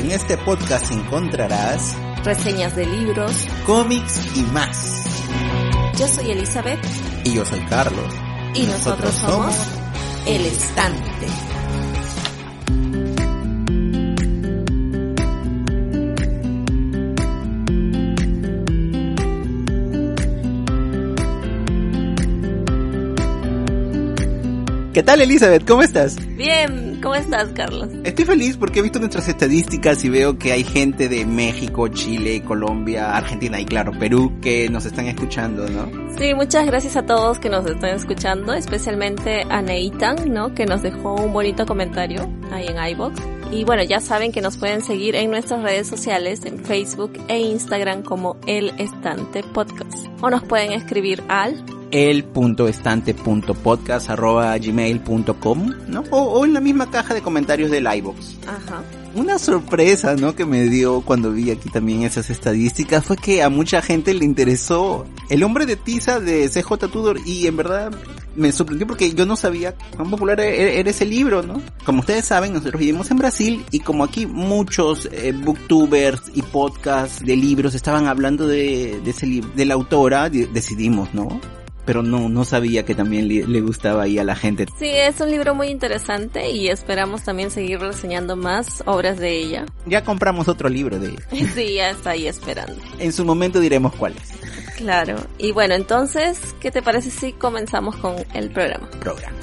En este podcast encontrarás reseñas de libros, cómics y más. Yo soy Elizabeth. Y yo soy Carlos. Y, nosotros, somos El Estante. ¿Qué tal Elizabeth? ¿Cómo estás? Bien, ¿cómo estás Carlos? Estoy feliz porque he visto nuestras estadísticas y veo que hay gente de México, Chile, Colombia, Argentina y claro, Perú que nos están escuchando, ¿no? Sí, muchas gracias a todos que nos están escuchando, especialmente a Neitan, ¿no? Que nos dejó un bonito comentario ahí en iBox. Y bueno, ya saben que nos pueden seguir en nuestras redes sociales, en Facebook e Instagram como El Estante Podcast. O nos pueden escribir al el.estante.podcast.gmail.com, ¿no? O, o, en la misma caja de comentarios del iVoox. Ajá. Una sorpresa, ¿no? Que me dio cuando vi aquí también esas estadísticas fue que a mucha gente le interesó El hombre de tiza de CJ Tudor y en verdad me sorprendió porque yo no sabía cuán popular e-, era ese libro, ¿no? Como ustedes saben, nosotros vivimos en Brasil y como aquí muchos eh, booktubers y podcasts de libros estaban hablando de, de ese libro, de la autora, decidimos, ¿no? Pero no, no sabía que también le, le, gustaba ahí a la gente. Sí, es un libro muy interesante y esperamos también seguir reseñando más obras de ella. Ya compramos otro libro de ella. Sí, ya está ahí esperando. En su momento diremos cuáles. Claro. Y bueno, entonces, ¿qué te parece si comenzamos con el programa? Programa.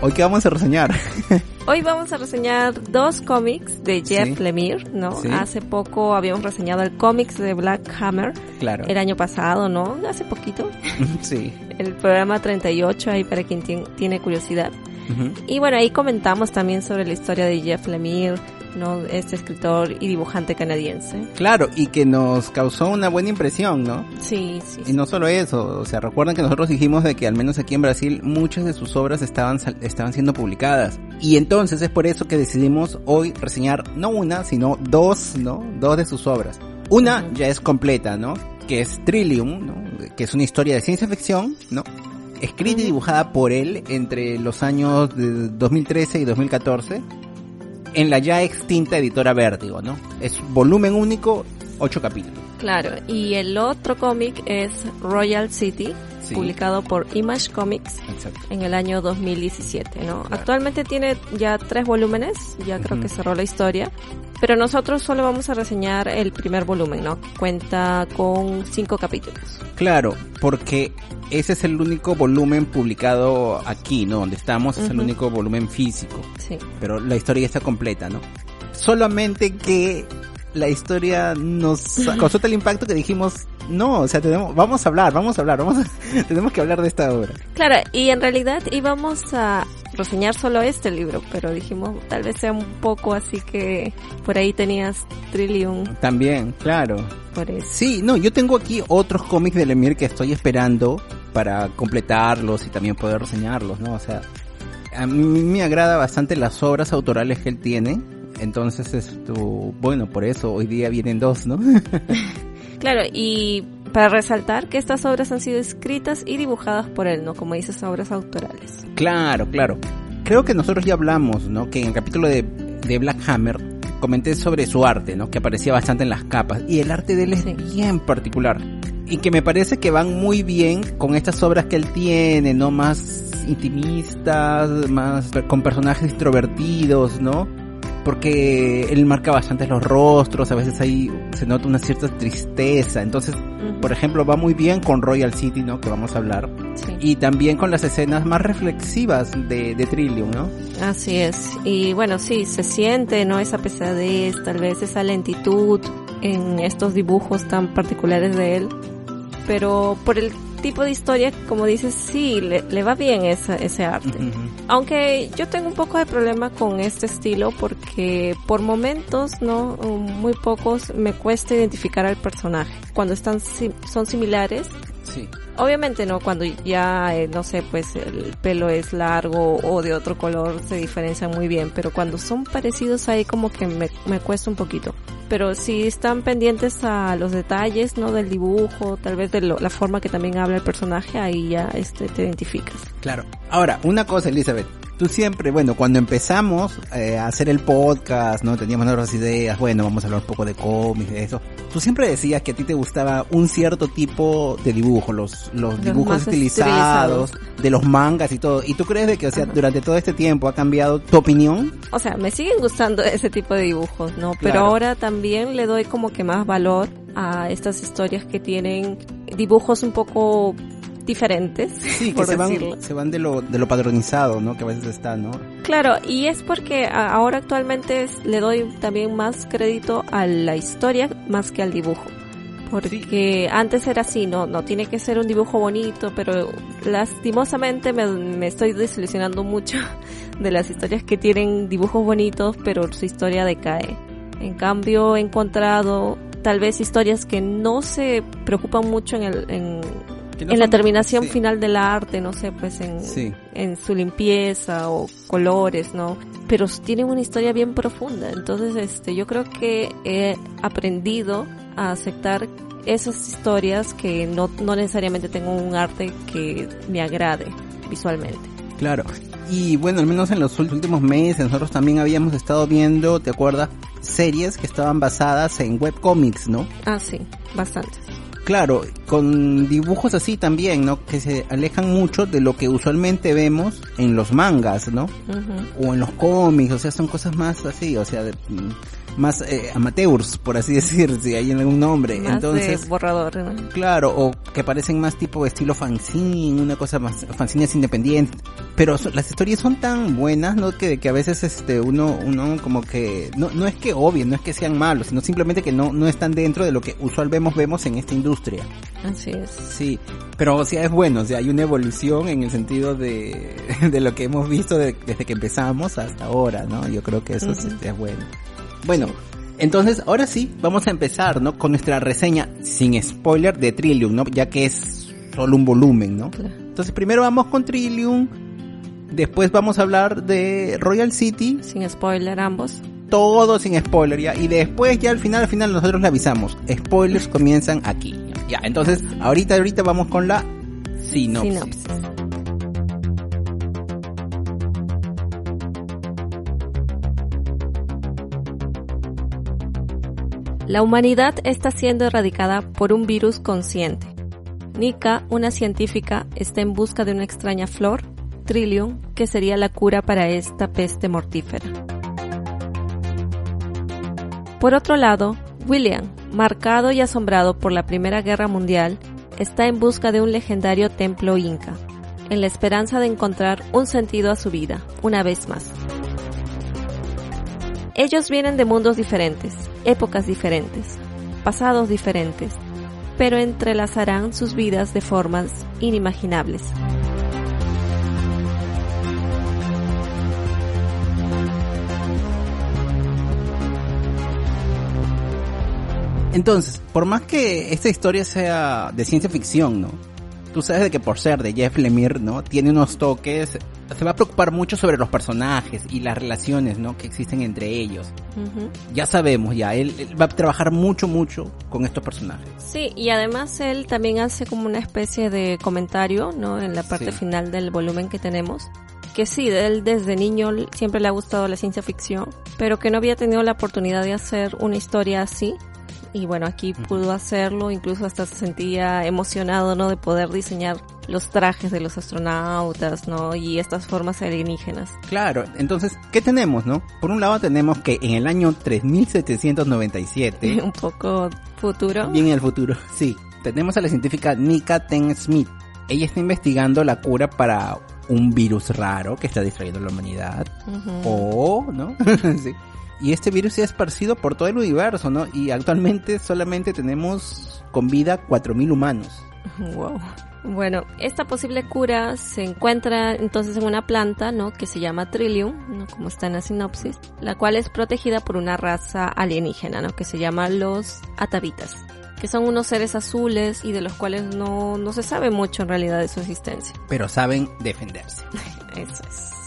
Hoy qué vamos a reseñar. Hoy vamos a reseñar dos cómics de Jeff sí. Lemire, ¿no? Sí. Hace poco habíamos reseñado el cómics de Black Hammer. Claro. El año pasado, ¿no? Hace poquito. sí. El programa 38, ahí para quien tiene curiosidad. Uh -huh. Y bueno, ahí comentamos también sobre la historia de Jeff Lemire, ¿no? Este escritor y dibujante canadiense. Claro, y que nos causó una buena impresión, ¿no? Sí, sí. Y no solo eso, o sea, recuerdan que nosotros dijimos de que al menos aquí en Brasil muchas de sus obras estaban, estaban siendo publicadas. Y entonces es por eso que decidimos hoy reseñar no una, sino dos, ¿no? Dos de sus obras. Una uh -huh. ya es completa, ¿no? Que es Trillium, ¿no? Que es una historia de ciencia ficción, ¿no? Escrita y dibujada por él entre los años de 2013 y 2014 en la ya extinta editora Vértigo, ¿no? Es volumen único, ocho capítulos. Claro, y el otro cómic es Royal City, sí. publicado por Image Comics Exacto. en el año 2017, ¿no? Claro. Actualmente tiene ya tres volúmenes, ya uh -huh. creo que cerró la historia, pero nosotros solo vamos a reseñar el primer volumen, ¿no? Cuenta con cinco capítulos. Claro, porque ese es el único volumen publicado aquí, ¿no? Donde estamos, uh -huh. es el único volumen físico. Sí. Pero la historia ya está completa, ¿no? Solamente que la historia nos causó tal impacto que dijimos, no, o sea, tenemos, vamos a hablar, vamos a hablar, vamos a, tenemos que hablar de esta obra. Claro, y en realidad íbamos a reseñar solo este libro, pero dijimos, tal vez sea un poco así que por ahí tenías Trillium. También, claro. Por eso. Sí, no, yo tengo aquí otros cómics de Lemire que estoy esperando para completarlos y también poder reseñarlos, ¿no? O sea, a mí me agrada bastante las obras autorales que él tiene. Entonces, esto, bueno, por eso hoy día vienen dos, ¿no? claro, y para resaltar que estas obras han sido escritas y dibujadas por él, ¿no? Como dices, obras autorales. Claro, claro. Creo que nosotros ya hablamos, ¿no? Que en el capítulo de, de Black Hammer comenté sobre su arte, ¿no? Que aparecía bastante en las capas. Y el arte de él es sí. bien particular. Y que me parece que van muy bien con estas obras que él tiene, ¿no? Más intimistas, más con personajes extrovertidos, ¿no? Porque él marca bastante los rostros, a veces ahí se nota una cierta tristeza, entonces, uh -huh. por ejemplo, va muy bien con Royal City, ¿no? Que vamos a hablar, sí. y también con las escenas más reflexivas de, de Trillium, ¿no? Así es, y bueno, sí, se siente, ¿no? Esa pesadez, tal vez esa lentitud en estos dibujos tan particulares de él, pero por el tipo de historia, como dices, sí, le, le va bien esa, ese arte. Uh -huh. Aunque yo tengo un poco de problema con este estilo porque por momentos, ¿no? Muy pocos me cuesta identificar al personaje. Cuando están, son similares. Sí. Obviamente no, cuando ya, eh, no sé, pues el pelo es largo o de otro color se diferencian muy bien, pero cuando son parecidos ahí como que me, me cuesta un poquito. pero si están pendientes a los detalles, ¿no? Del dibujo, tal vez de la forma que también habla el personaje, ahí ya este, te identificas. Claro. Ahora, una cosa, Elizabeth. Tú siempre, bueno, cuando empezamos eh, a hacer el podcast, ¿no? Teníamos nuevas ideas, bueno, vamos a hablar un poco de cómics, de eso. Tú siempre decías que a ti te gustaba un cierto tipo de dibujo, los, los, dibujos estilizados, de los mangas y todo. ¿Y tú crees de que, o sea, durante todo este tiempo ha cambiado tu opinión? O sea, me siguen gustando ese tipo de dibujos, ¿no? Pero ahora también le doy como que más valor a estas historias que tienen dibujos un poco diferentes. Sí, que se van, se van de lo, de lo padronizado, ¿no? Que a veces está, ¿no? Claro, y es porque ahora actualmente le doy también más crédito a la historia más que al dibujo. Porque antes era así, no, no tiene que ser un dibujo bonito, pero lastimosamente me, me estoy desilusionando mucho de las historias que tienen dibujos bonitos, pero su historia decae. En cambio, he encontrado tal vez historias que no se preocupan mucho en, el, en, en la terminación final del arte, no sé, pues en, en su limpieza o colores, ¿no? Pero tienen una historia bien profunda. Entonces, este, yo creo que he aprendido a aceptar esas historias que no, no necesariamente tengo un arte que me agrade visualmente. Claro. Y bueno, al menos en los últimos meses nosotros también habíamos estado viendo, ¿te acuerdas? Series que estaban basadas en webcomics, ¿no? Ah, sí, bastantes. Claro, con dibujos así también, ¿no? Que se alejan mucho de lo que usualmente vemos en los mangas, ¿no? O en los cómics, o sea, son cosas más así, o sea, de, más eh, amateurs, por así decir, si hay algún nombre. Más Entonces, borrador, ¿no? Claro, o que parecen más tipo estilo fanzine, una cosa más, fanzines independientes. Pero las historias son tan buenas, ¿no? Que, que a veces este uno, uno como que, no, no es que obvien, no es que sean malos, sino simplemente que no, no están dentro de lo que usualmente vemos, vemos en esta industria. Así es. Sí, pero o sea, es bueno, o sea, hay una evolución en el sentido de, de lo que hemos visto desde que empezamos hasta ahora, ¿no? Yo creo que eso es bueno. Bueno, entonces ahora sí, vamos a empezar, ¿no? Con nuestra reseña sin spoiler de Trillium, ¿no? Ya que es solo un volumen, ¿no? Entonces primero vamos con Trillium, después vamos a hablar de Royal City. Sin spoiler ambos. Todo sin spoiler ya. Y después ya al final, al final nosotros le avisamos. Spoilers comienzan aquí. Ya, entonces ahorita, ahorita vamos con la sinopsis. sinopsis. La humanidad está siendo erradicada por un virus consciente. Nika, una científica, está en busca de una extraña flor, Trillium, que sería la cura para esta peste mortífera. Por otro lado, William, marcado y asombrado por la Primera Guerra Mundial, está en busca de un legendario templo inca, en la esperanza de encontrar un sentido a su vida, una vez más. Ellos vienen de mundos diferentes, épocas diferentes, pasados diferentes, pero entrelazarán sus vidas de formas inimaginables. Entonces, por más que esta historia sea de ciencia ficción, ¿no? Tú sabes de que por ser de Jeff Lemire, ¿no? Tiene unos toques, se va a preocupar mucho sobre los personajes y las relaciones, ¿no? Que existen entre ellos. Ya sabemos, ya, él, va a trabajar mucho, mucho con estos personajes. Sí, y además él también hace como una especie de comentario, ¿no? En la parte final del volumen que tenemos. Que sí, él desde niño siempre le ha gustado la ciencia ficción, pero que no había tenido la oportunidad de hacer una historia así y bueno, aquí pudo hacerlo, incluso hasta se sentía emocionado, ¿no? De poder diseñar los trajes de los astronautas, ¿no? Y estas formas alienígenas. Claro, entonces, ¿qué tenemos, no? Por un lado tenemos que en el año 3797... un poco futuro. Bien en el futuro, sí. Tenemos a la científica Nika Ten Smith. Ella está investigando la cura para un virus raro que está distrayendo a la humanidad. O, ¿no? sí y este virus se ha esparcido por todo el universo, ¿no? Y actualmente solamente tenemos con vida 4.000 humanos. Wow. Bueno, esta posible cura se encuentra entonces en una planta, ¿no? Que se llama Trillium, ¿no? Como está en la sinopsis, la cual es protegida por una raza alienígena, ¿no? Que se llama los Atavitas, que son unos seres azules y de los cuales no, no se sabe mucho en realidad de su existencia. Pero saben defenderse. Eso es.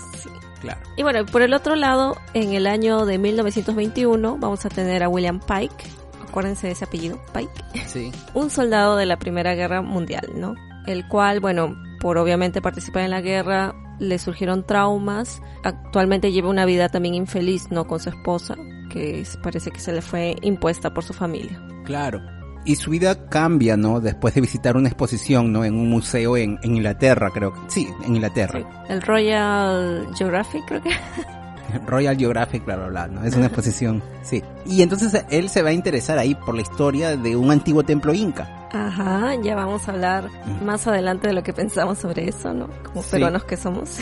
Claro. Y bueno, por el otro lado, en el año de 1921 vamos a tener a William Pike, acuérdense de ese apellido, Pike, Sí. un soldado de la Primera Guerra Mundial, ¿no? El cual, bueno, por obviamente participar en la guerra, le surgieron traumas. Actualmente lleva una vida también infeliz, ¿no? Con su esposa, que es- parece que se le fue impuesta por su familia. Claro. Y su vida cambia, ¿no? Después de visitar una exposición, ¿no? En un museo en, en Inglaterra, creo que. Sí, en Inglaterra. Sí. El Royal Geographic, creo que. Royal Geographic, bla, bla, bla, ¿no? Es una exposición, sí. Y entonces él se va a interesar ahí por la historia de un antiguo templo inca. Ajá, ya vamos a hablar Mm. más adelante de lo que pensamos sobre eso, ¿no? Como Sí. peruanos que somos.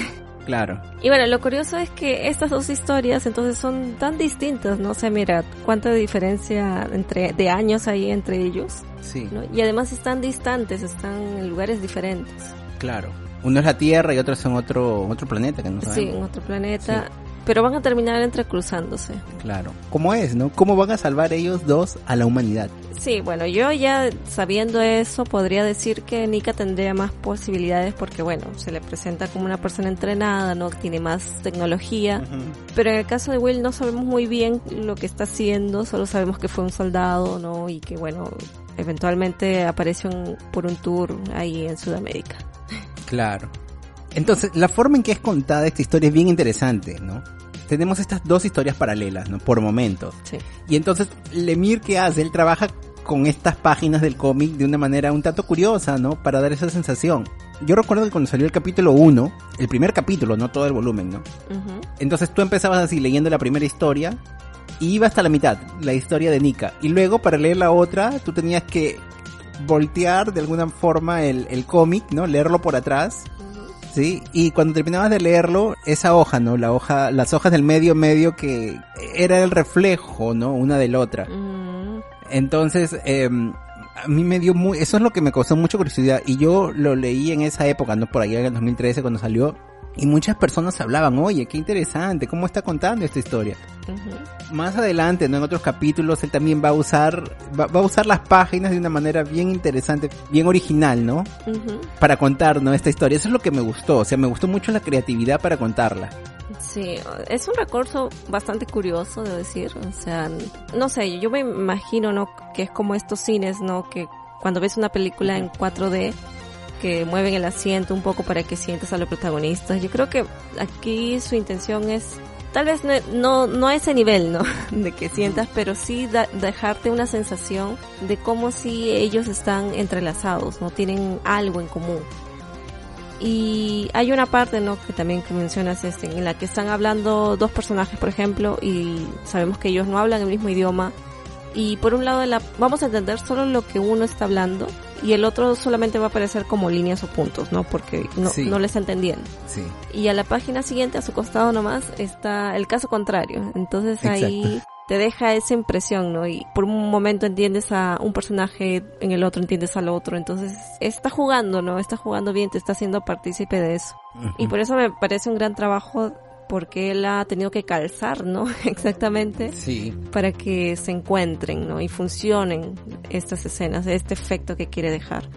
Claro. Y bueno, lo curioso es que estas dos historias entonces son tan distintas, ¿no? O sea, mira, cuánta diferencia entre de años hay entre ellos, Sí, ¿no? Y además están distantes, están en lugares diferentes. claro. Uno es la Tierra y otro es en otro, otro planeta que no Sí, sabemos. en otro planeta, pero van a terminar entrecruzándose. Claro. ¿Cómo es, no? ¿Cómo van a salvar ellos dos a la humanidad? Sí, bueno, yo ya sabiendo eso podría decir que Nika tendría más posibilidades porque, bueno, se le presenta como una persona entrenada, ¿no? Tiene más tecnología. Pero en el caso de Will no sabemos muy bien lo que está haciendo, solo sabemos que fue un soldado, ¿no? Y que, bueno, eventualmente apareció por un tour ahí en Sudamérica. Claro. Entonces, la forma en que es contada esta historia es bien interesante, ¿no? Tenemos estas dos historias paralelas, ¿no? Por momentos. Sí. Y entonces, Lemir, ¿qué hace? Él trabaja con estas páginas del cómic de una manera un tanto curiosa, ¿no? Para dar esa sensación. Yo recuerdo que cuando salió el capítulo 1, el primer capítulo, no todo el volumen, ¿no? Entonces tú empezabas así leyendo la primera historia y iba hasta la mitad, la historia de Nika. Y luego para leer la otra, tú tenías que voltear de alguna forma el, el cómic, ¿no? Leerlo por atrás. Sí, y cuando terminabas de leerlo, esa hoja, ¿no? La hoja, las hojas del medio medio que era el reflejo, ¿no? Una de la otra. Mm, Entonces, eh, a mí me dio muy, eso es lo que me causó mucha curiosidad y yo lo leí en esa época, no por allá en el 2013 cuando salió y muchas personas hablaban, oye, qué interesante, cómo está contando esta historia. Más adelante, ¿no? En otros capítulos, él también va a usar, va, va a usar las páginas de una manera bien interesante, bien original, ¿no? Ujú. Para contar, ¿no? Esta historia. Eso es lo que me gustó, o sea, me gustó mucho la creatividad para contarla. Sí, es un recurso bastante curioso, de decir. O sea, no sé, yo me imagino, ¿no? Que es como estos cines, ¿no? Que cuando ves una película en 4D, que mueven el asiento un poco para que sientas a los protagonistas. Yo creo que aquí su intención es, tal vez no, no, no a ese nivel, ¿no? De que sientas, pero sí da- dejarte una sensación de como si ellos están entrelazados, ¿no? Tienen algo en común. Y hay una parte, ¿no? Que también que mencionas, este, en la que están hablando dos personajes, por ejemplo, y sabemos que ellos no hablan el mismo idioma. Y por un lado, de la, vamos a entender solo lo que uno está hablando y el otro solamente va a aparecer como líneas o puntos, ¿no? Porque no, Sí. no le está entendiendo. Sí. Y a la página siguiente, a su costado nomás, está el caso contrario. Entonces Exacto. ahí te deja esa impresión, ¿no? Y por un momento entiendes a un personaje, en el otro entiendes al otro. Entonces está jugando, ¿no? Está jugando bien, te está haciendo partícipe de eso. Y por eso me parece un gran trabajo porque él ha tenido que calzar, ¿no? Exactamente Sí. para que se encuentren, ¿no? Y funcionen estas escenas, este efecto que quiere dejar.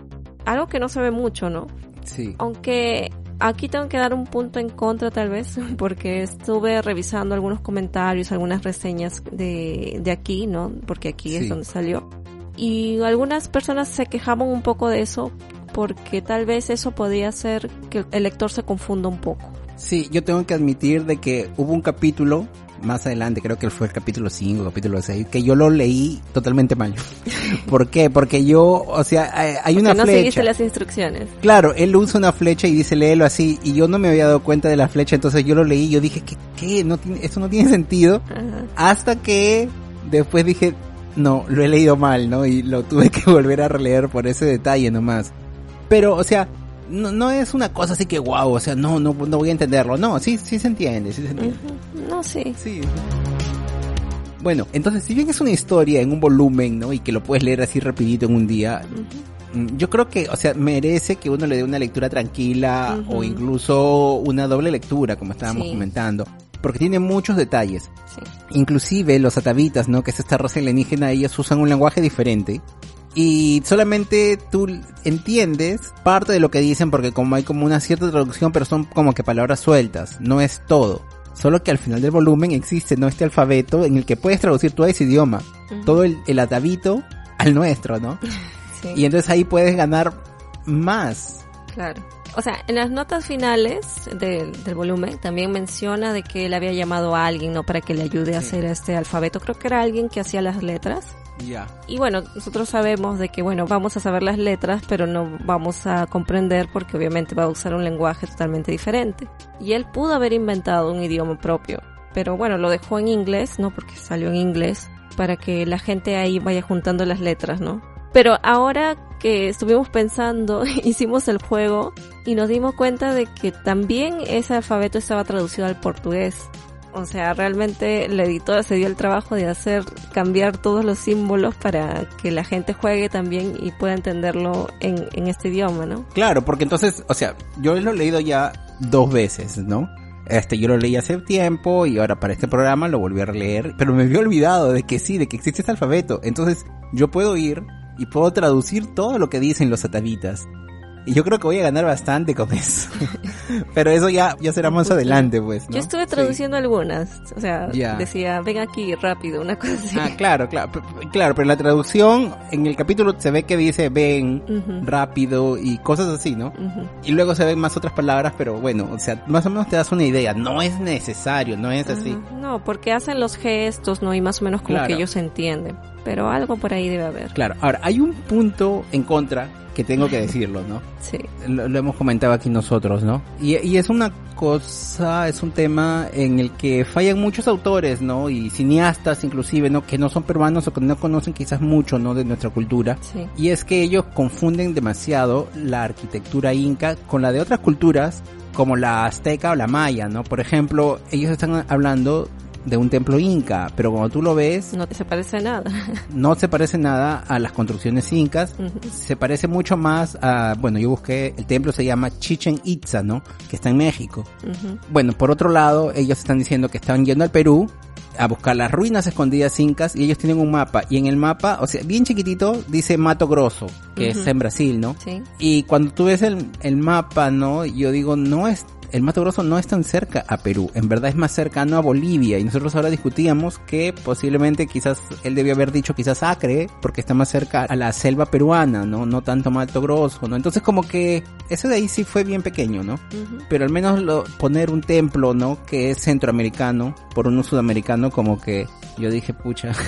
Algo que no se ve mucho, ¿no? Sí. Aunque aquí tengo que dar un punto en contra tal vez, porque estuve revisando algunos comentarios, algunas reseñas de, de aquí, ¿no? Porque aquí Sí. es donde salió. Y algunas personas se quejaban un poco de eso, porque tal vez eso podría hacer que el lector se confunda un poco. Sí, yo tengo que admitir de que hubo un capítulo más adelante, creo que fue el capítulo 5, capítulo 6, que yo lo leí totalmente mal. ¿Por qué? Porque yo, o sea, hay- hay una no flecha. seguiste las instrucciones. Claro, él usa una flecha y dice léelo así, y yo no me había dado cuenta de la flecha, entonces yo lo leí yo dije, ¿qué? qué? No tiene, eso no tiene sentido. Ajá. Hasta que después dije, no, lo he leído mal, ¿no? Y lo tuve que volver a releer por ese detalle nomás. Pero, o sea, no, no es una cosa así que wow, o sea, no, no, no voy a entenderlo. No, sí, sí se entiende, sí se entiende. No, sí. Sí. Bueno, entonces si bien es una historia en un volumen, ¿no? Y que lo puedes leer así rapidito en un día, mm, yo creo que, o sea, merece que uno le dé una lectura tranquila o incluso una doble lectura, como estábamos Sí. comentando. Porque tiene muchos detalles. Sí. Inclusive los atavitas, ¿no? Que es esta raza alienígena, ellos usan un lenguaje diferente. Y solamente tú entiendes parte de lo que dicen porque como hay como una cierta traducción pero son como que palabras sueltas, no es todo. Solo que al final del volumen existe no este alfabeto en el que puedes traducir todo ese idioma, todo el, el atavito al nuestro, ¿no? Sí. Y entonces ahí puedes ganar más. Claro. O sea, en las notas finales del, del volumen también menciona de que él había llamado a alguien, ¿no? Para que le ayude a hacer este alfabeto. Creo que era alguien que hacía las letras. Ya. Y bueno, nosotros sabemos de que, bueno, vamos a saber las letras, pero no vamos a comprender porque obviamente va a usar un lenguaje totalmente diferente. Y él pudo haber inventado un idioma propio, pero bueno, lo dejó en inglés, ¿no? Porque salió en inglés, para que la gente ahí vaya juntando las letras, ¿no? Pero ahora que estuvimos pensando, hicimos el juego y nos dimos cuenta de que también ese alfabeto estaba traducido al portugués. O sea, realmente la editora se dio el trabajo de hacer cambiar todos los símbolos para que la gente juegue también y pueda entenderlo en, este idioma, ¿no? Claro, porque entonces, o sea, yo lo he leído ya dos veces, ¿no? Este, yo lo leí hace tiempo y ahora para este programa lo volví a releer, pero me había olvidado de que sí, de que existe este alfabeto. Entonces, yo puedo ir y puedo traducir todo lo que dicen los atavitas. Y yo creo que voy a ganar bastante con eso. pero eso ya, ya será más adelante, pues, ¿no? Yo estuve Sí. traduciendo algunas, o sea, decía, ven aquí rápido, una cosa así. Ah, claro, claro, claro, pero la traducción en el capítulo se ve que dice ven, Ujú. rápido y cosas así, ¿no? Ujú. Y luego se ven más otras palabras, pero bueno, o sea, más o menos te das una idea. No es necesario, no es así. Ajá. No, porque hacen los gestos, ¿no? Y más o menos como Claro. que ellos entienden. Pero algo por ahí debe haber. Claro, ahora, hay un punto en contra que tengo que decirlo, ¿no? Sí. Lo, lo hemos comentado aquí nosotros, ¿no? Y, y es una cosa, es un tema en el que fallan muchos autores, ¿no? Y cineastas inclusive, ¿no? Que no son peruanos o que no conocen quizás mucho, ¿no? De nuestra cultura. Sí. Y es que ellos confunden demasiado la arquitectura inca con la de otras culturas como la azteca o la maya, ¿no? Por ejemplo, ellos están hablando de un templo inca, pero cuando tú lo ves, No se parece nada. no se parece nada a las construcciones incas, se parece mucho más a, bueno, yo busqué, el templo se llama Chichen Itza, ¿no? Que está en México. Bueno, por otro lado, ellos están diciendo que están yendo al Perú a buscar las ruinas escondidas incas y ellos tienen un mapa y en el mapa, o sea, bien chiquitito, dice Mato Grosso, que es en Brasil, ¿no? Sí. Y cuando tú ves el, el mapa, ¿no? Yo digo, no es, el Mato Grosso no es tan cerca a Perú, en verdad es más cercano a Bolivia y nosotros ahora discutíamos que posiblemente quizás él debió haber dicho quizás Acre porque está más cerca a la selva peruana, ¿no? No tanto Mato Grosso, ¿no? Entonces como que ese de ahí sí fue bien pequeño, ¿no? Pero al menos lo, poner un templo, ¿no? Que es centroamericano por uno sudamericano como que yo dije, pucha,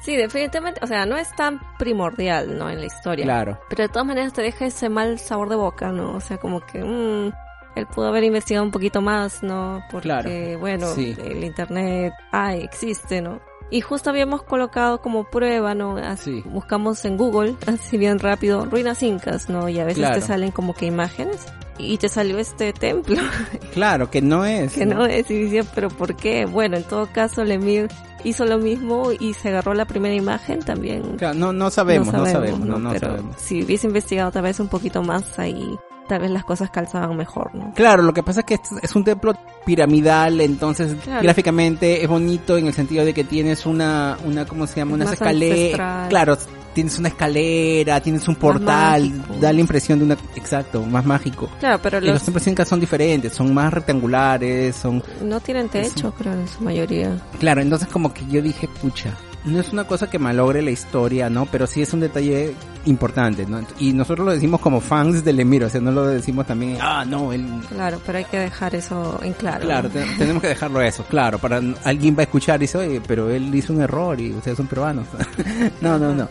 Sí, definitivamente, o sea, no es tan primordial, ¿no? En la historia. claro. Pero de todas maneras te deja ese mal sabor de boca, ¿no? O sea, como que, mmm, él pudo haber investigado un poquito más, ¿no? Porque, Claro, bueno, sí. el internet, ay, existe, ¿no? Y justo habíamos colocado como prueba, ¿no? Así, Sí. Buscamos en Google, así bien rápido, ruinas incas, ¿no? Y a veces Claro. te salen como que imágenes. Y te salió este templo, Claro, que no es. que no es, y decía, pero ¿por qué? Bueno, en todo caso, Lemir hizo lo mismo y se agarró la primera imagen también. Claro, no, no sabemos, no sabemos, no, no Pero sabemos. si hubiese investigado tal vez un poquito más ahí, tal vez las cosas calzaban mejor, ¿no? Claro, lo que pasa es que es un templo piramidal, entonces Claro. gráficamente es bonito en el sentido de que tienes una, una ¿cómo se llama? Una Más escalera. ancestral. Claro, tienes una escalera, tienes un portal, da la impresión de una, exacto, más mágico. Claro, pero los los templos incas son diferentes, son más rectangulares, son, no tienen techo, creo, en su mayoría. claro, entonces como que yo dije, pucha, no es una cosa que malogre la historia, ¿no? Pero sí es un detalle importante, ¿no? Y nosotros lo decimos como fans del Emir, o sea, no lo decimos también, ah, no, él Claro, pero hay que dejar eso en claro. Claro, tenemos que dejarlo eso, claro, para alguien va a escuchar y dice, oye, pero él hizo un error y ustedes son peruanos. no, no, no.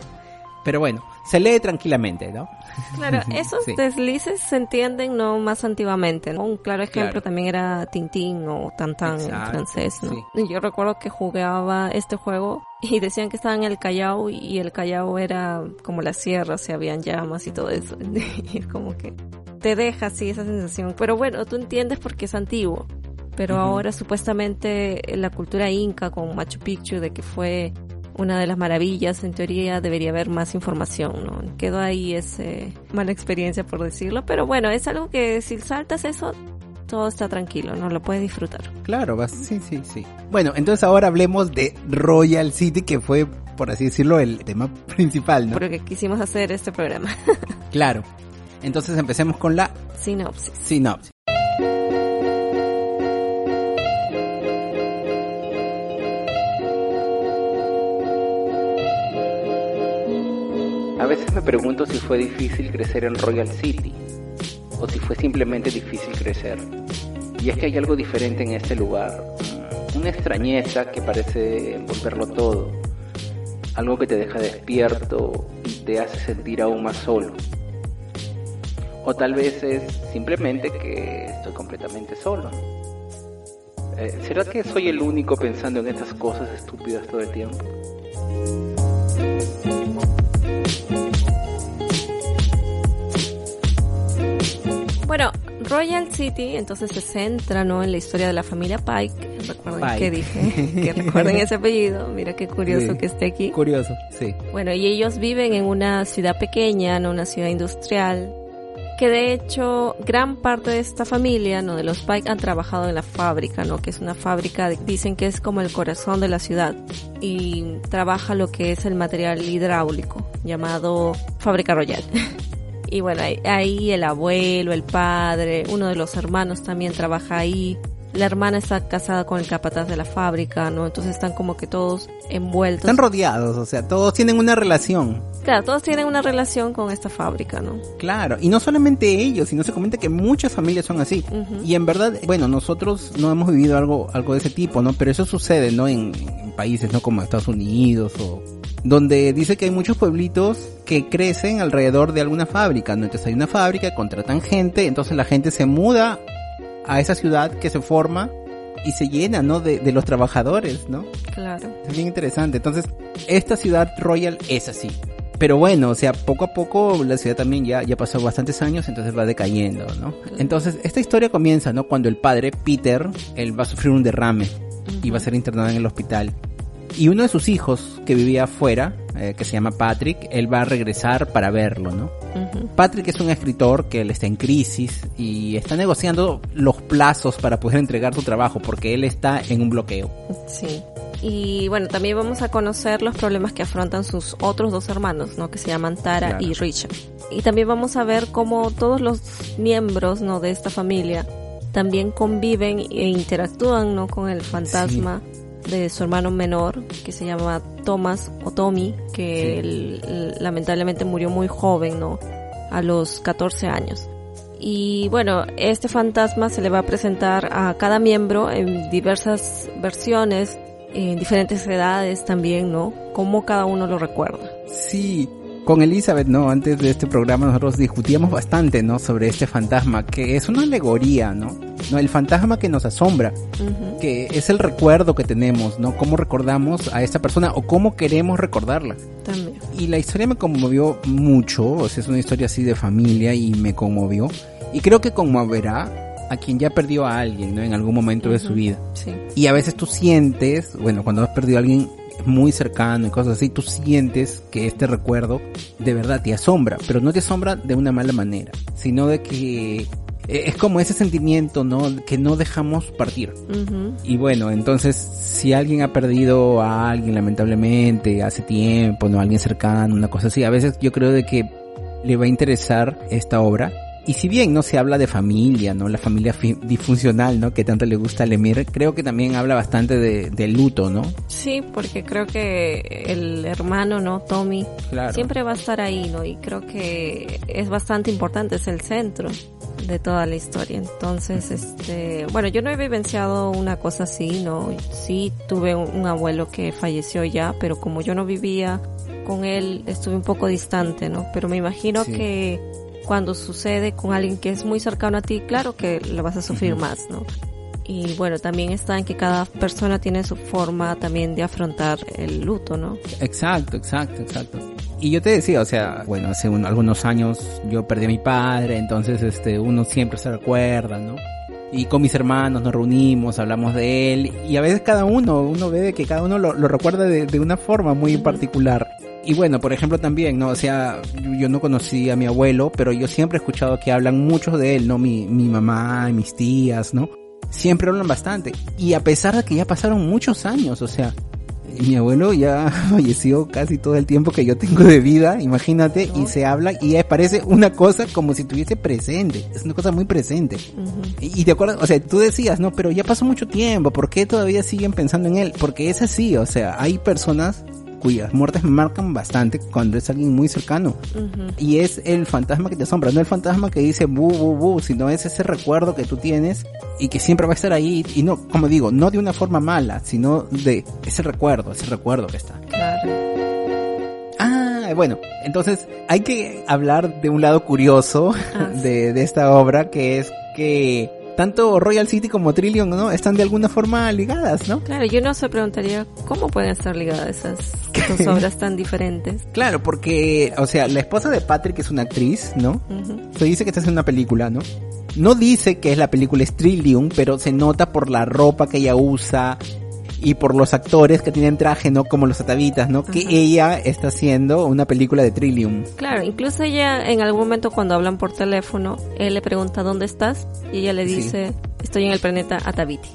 Pero bueno, se lee tranquilamente, ¿no? Claro, esos Sí. deslices se entienden no más antiguamente, ¿no? Un claro ejemplo Claro. también era Tintín o Tantan en francés, ¿no? sí. Yo recuerdo que jugaba este juego y decían que estaba en el Callao y el Callao era como la sierra, o sea, habían llamas y todo eso. Y es como que te deja así esa sensación. Pero bueno, tú entiendes porque es antiguo. Pero ahora supuestamente la cultura inca con Machu Picchu de que fue una de las maravillas, en teoría debería haber más información, ¿no? Quedó ahí ese mala experiencia por decirlo, pero bueno, es algo que si saltas eso, todo está tranquilo, ¿no? Lo puedes disfrutar. Claro, vas, sí, sí, sí. Bueno, entonces ahora hablemos de Royal City, que fue por así decirlo, el tema principal, ¿no? Porque quisimos hacer este programa. claro. Entonces empecemos con la sinopsis. Sinopsis. A veces me pregunto si fue difícil crecer en Royal City o si fue simplemente difícil crecer. Y es que hay algo diferente en este lugar, una extrañeza que parece envolverlo todo, algo que te deja despierto y te hace sentir aún más solo. O tal vez es simplemente que estoy completamente solo. Eh, ¿Será que soy el único pensando en estas cosas estúpidas todo el tiempo? Bueno, Royal City entonces se centra ¿no? en la historia de la familia Pike. Recuerden que dije, que recuerden ese apellido. Mira qué curioso que esté aquí. Curioso, sí. Bueno, y ellos viven en una ciudad pequeña, ¿no? una ciudad industrial. Que de hecho, gran parte de esta familia, ¿no? De los Pike han trabajado en la fábrica, ¿no? Que es una fábrica, dicen que es como el corazón de la ciudad. Y trabaja lo que es el material hidráulico, llamado Fábrica Royal. Y bueno, ahí el abuelo, el padre, uno de los hermanos también trabaja ahí. La hermana está casada con el capataz de la fábrica, ¿no? Entonces están como que todos envueltos. Están rodeados, o sea, todos tienen una relación. Claro, todos tienen una relación con esta fábrica, ¿no? Claro, y no solamente ellos, sino se comenta que muchas familias son así. Y en verdad, bueno, nosotros no hemos vivido algo, algo de ese tipo, ¿no? Pero eso sucede, ¿no? En, en países, ¿no? Como Estados Unidos o donde dice que hay muchos pueblitos que crecen alrededor de alguna fábrica, ¿no? Entonces hay una fábrica, contratan gente, entonces la gente se muda a esa ciudad que se forma y se llena, ¿no? De, de los trabajadores, ¿no? Claro. Es bien interesante. Entonces, esta ciudad royal es así. Pero bueno, o sea, poco a poco la ciudad también ya, ya pasó bastantes años, entonces va decayendo, ¿no? Entonces, esta historia comienza, ¿no? Cuando el padre, Peter, él va a sufrir un derrame y va a ser internado en el hospital. Y uno de sus hijos, que vivía afuera, eh, que se llama Patrick, él va a regresar para verlo, ¿no? Patrick es un escritor que él está en crisis y está negociando los plazos para poder entregar su trabajo porque él está en un bloqueo. Sí. Y bueno, también vamos a conocer los problemas que afrontan sus otros dos hermanos, ¿no? Que se llaman Tara y Richard. Y también vamos a ver cómo todos los miembros, ¿no? De esta familia también conviven e interactúan, ¿no? Con el fantasma de su hermano menor, que se llama Thomas o Tommy, que él, lamentablemente murió muy joven, ¿no? A los 14 años. Y bueno, este fantasma se le va a presentar a cada miembro en diversas versiones, en diferentes edades también, ¿no? Como cada uno lo recuerda. Sí, con Elizabeth, ¿no? Antes de este programa nosotros discutíamos bastante, ¿no? Sobre este fantasma, que es una alegoría, ¿no? No, el fantasma que nos asombra, que es el recuerdo que tenemos, ¿no? Cómo recordamos a esta persona o cómo queremos recordarla. También. Y la historia me conmovió mucho, o sea, es una historia así de familia y me conmovió. Y creo que conmoverá a quien ya perdió a alguien, ¿no? En algún momento de su vida. Sí. Y a veces tú sientes, bueno, cuando has perdido a alguien muy cercano y cosas así, tú sientes que este recuerdo de verdad te asombra, pero no te asombra de una mala manera, sino de que eh, es como ese sentimiento, ¿no? Que no dejamos partir. Y bueno, entonces, si alguien ha perdido a alguien lamentablemente hace tiempo, ¿no? Alguien cercano, una cosa así, a veces yo creo de que le va a interesar esta obra y si bien no se habla de familia, ¿no? La familia disfuncional, ¿no? Que tanto le gusta a Lemire, creo que también habla bastante de, luto, ¿no? Sí, porque creo que el hermano, ¿no? Tommy, siempre va a estar ahí, ¿no? Y creo que es bastante importante, es el centro de toda la historia. Entonces, este, bueno, yo no he vivenciado una cosa así, ¿no? Sí tuve un, abuelo que falleció ya, pero como yo no vivía con él, estuve un poco distante, ¿no? Pero me imagino que cuando sucede con alguien que es muy cercano a ti, claro que lo vas a sufrir más, ¿no? Y bueno, también está en que cada persona tiene su forma también de afrontar el luto, ¿no? Exacto, exacto, exacto. Y yo te decía, o sea, bueno, hace algunos años yo perdí a mi padre, entonces este, uno siempre se recuerda, ¿no? Y con mis hermanos nos reunimos, hablamos de él, y a veces cada uno, uno ve que cada uno lo, recuerda de, de, una forma muy particular y bueno, por ejemplo también, ¿no? O sea, yo no conocí a mi abuelo, pero yo siempre he escuchado que hablan mucho de él, ¿no? Mi, mi mamá y mis tías, ¿no? Siempre hablan bastante. Y a pesar de que ya pasaron muchos años, o sea, mi abuelo ya falleció casi todo el tiempo que yo tengo de vida, imagínate, y se habla y parece una cosa como si estuviese presente, es una cosa muy presente. y, de acuerdo, o sea, tú decías, no, pero ya pasó mucho tiempo, ¿por qué todavía siguen pensando en él? Porque es así, o sea, hay personas cuyas muertes me marcan bastante cuando es alguien muy cercano. Y es el fantasma que te asombra, no el fantasma que dice bu, bu, bu, sino es ese recuerdo que tú tienes y que siempre va a estar ahí. Y no, como digo, no de una forma mala, sino de ese recuerdo, ese recuerdo que está. Claro. Ah, bueno, entonces hay que hablar de un lado curioso ah, de, de esta obra que es que tanto Royal City como Trillion, ¿no? Están de alguna forma ligadas, ¿no? Claro, yo no se preguntaría cómo pueden estar ligadas esas dos obras tan diferentes. Claro, porque, o sea, la esposa de Patrick es una actriz, ¿no? Se dice que está haciendo una película, ¿no? No dice que es la película es Trillium, pero se nota por la ropa que ella usa, y por los actores que tienen traje, ¿no? Como los atavitas, ¿no? Que ella está haciendo una película de Trillium. Claro, incluso ella en algún momento cuando hablan por teléfono, él le pregunta ¿dónde estás? Y ella le dice, estoy en el planeta Ataviti.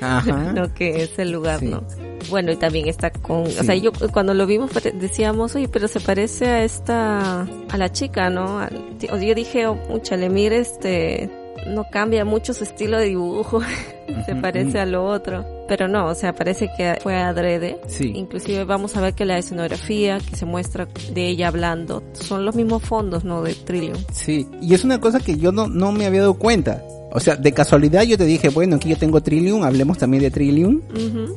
Ajá. ¿No? Que es el lugar, ¿no? Bueno, y también está con, o sea, yo cuando lo vimos decíamos, oye, pero se parece a esta, a la chica, ¿no? yo dije, oh, mucha, le mire este, no cambia mucho su estilo de dibujo, se parece a lo otro. Pero no, o sea, parece que fue adrede. Sí. Inclusive vamos a ver que la escenografía que se muestra de ella hablando son los mismos fondos, ¿no? De Trillium. Sí, y es una cosa que yo no, no me había dado cuenta. O sea, de casualidad yo te dije, bueno, aquí yo tengo Trillium, hablemos también de Trillium.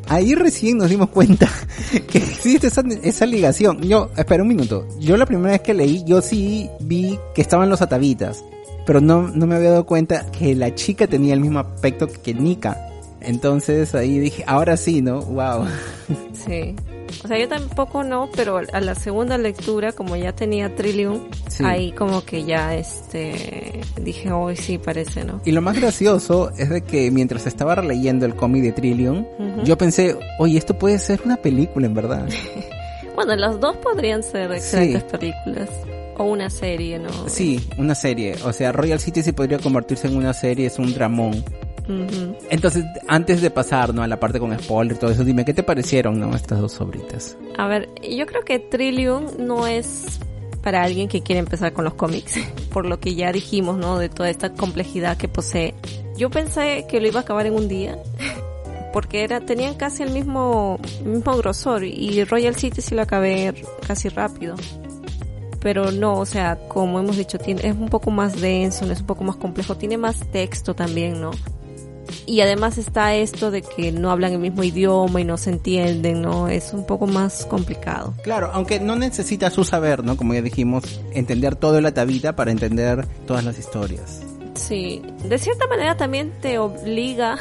Ahí recién nos dimos cuenta que existe esa, esa ligación. Yo, espera un minuto. Yo la primera vez que leí, yo sí vi que estaban los atavitas pero no, no me había dado cuenta que la chica tenía el mismo aspecto que Nika. Entonces ahí dije, ahora sí, ¿no? Wow. Sí. O sea, yo tampoco no, pero a la segunda lectura, como ya tenía Trillium, ahí como que ya este dije, hoy sí parece, ¿no? Y lo más gracioso es de que mientras estaba releyendo el cómic de Trillium, yo pensé, oye, esto puede ser una película en verdad. bueno, las dos podrían ser excelentes películas. O una serie, ¿no? Sí, una serie. O sea, Royal City sí podría convertirse en una serie, es un dramón. Entonces, antes de pasar, ¿no? A la parte con spoiler y todo eso, dime, ¿qué te parecieron, no? Estas dos sobritas. A ver, yo creo que Trillium no es para alguien que quiere empezar con los cómics, por lo que ya dijimos, ¿no? De toda esta complejidad que posee. Yo pensé que lo iba a acabar en un día, porque era, tenían casi el mismo, mismo grosor, y Royal City sí lo acabé casi rápido pero no, o sea, como hemos dicho, tiene, es un poco más denso, es un poco más complejo, tiene más texto también, ¿no? Y además está esto de que no hablan el mismo idioma y no se entienden, ¿no? Es un poco más complicado. Claro, aunque no necesitas su saber, ¿no? Como ya dijimos, entender todo el atavita para entender todas las historias. Sí, de cierta manera también te obliga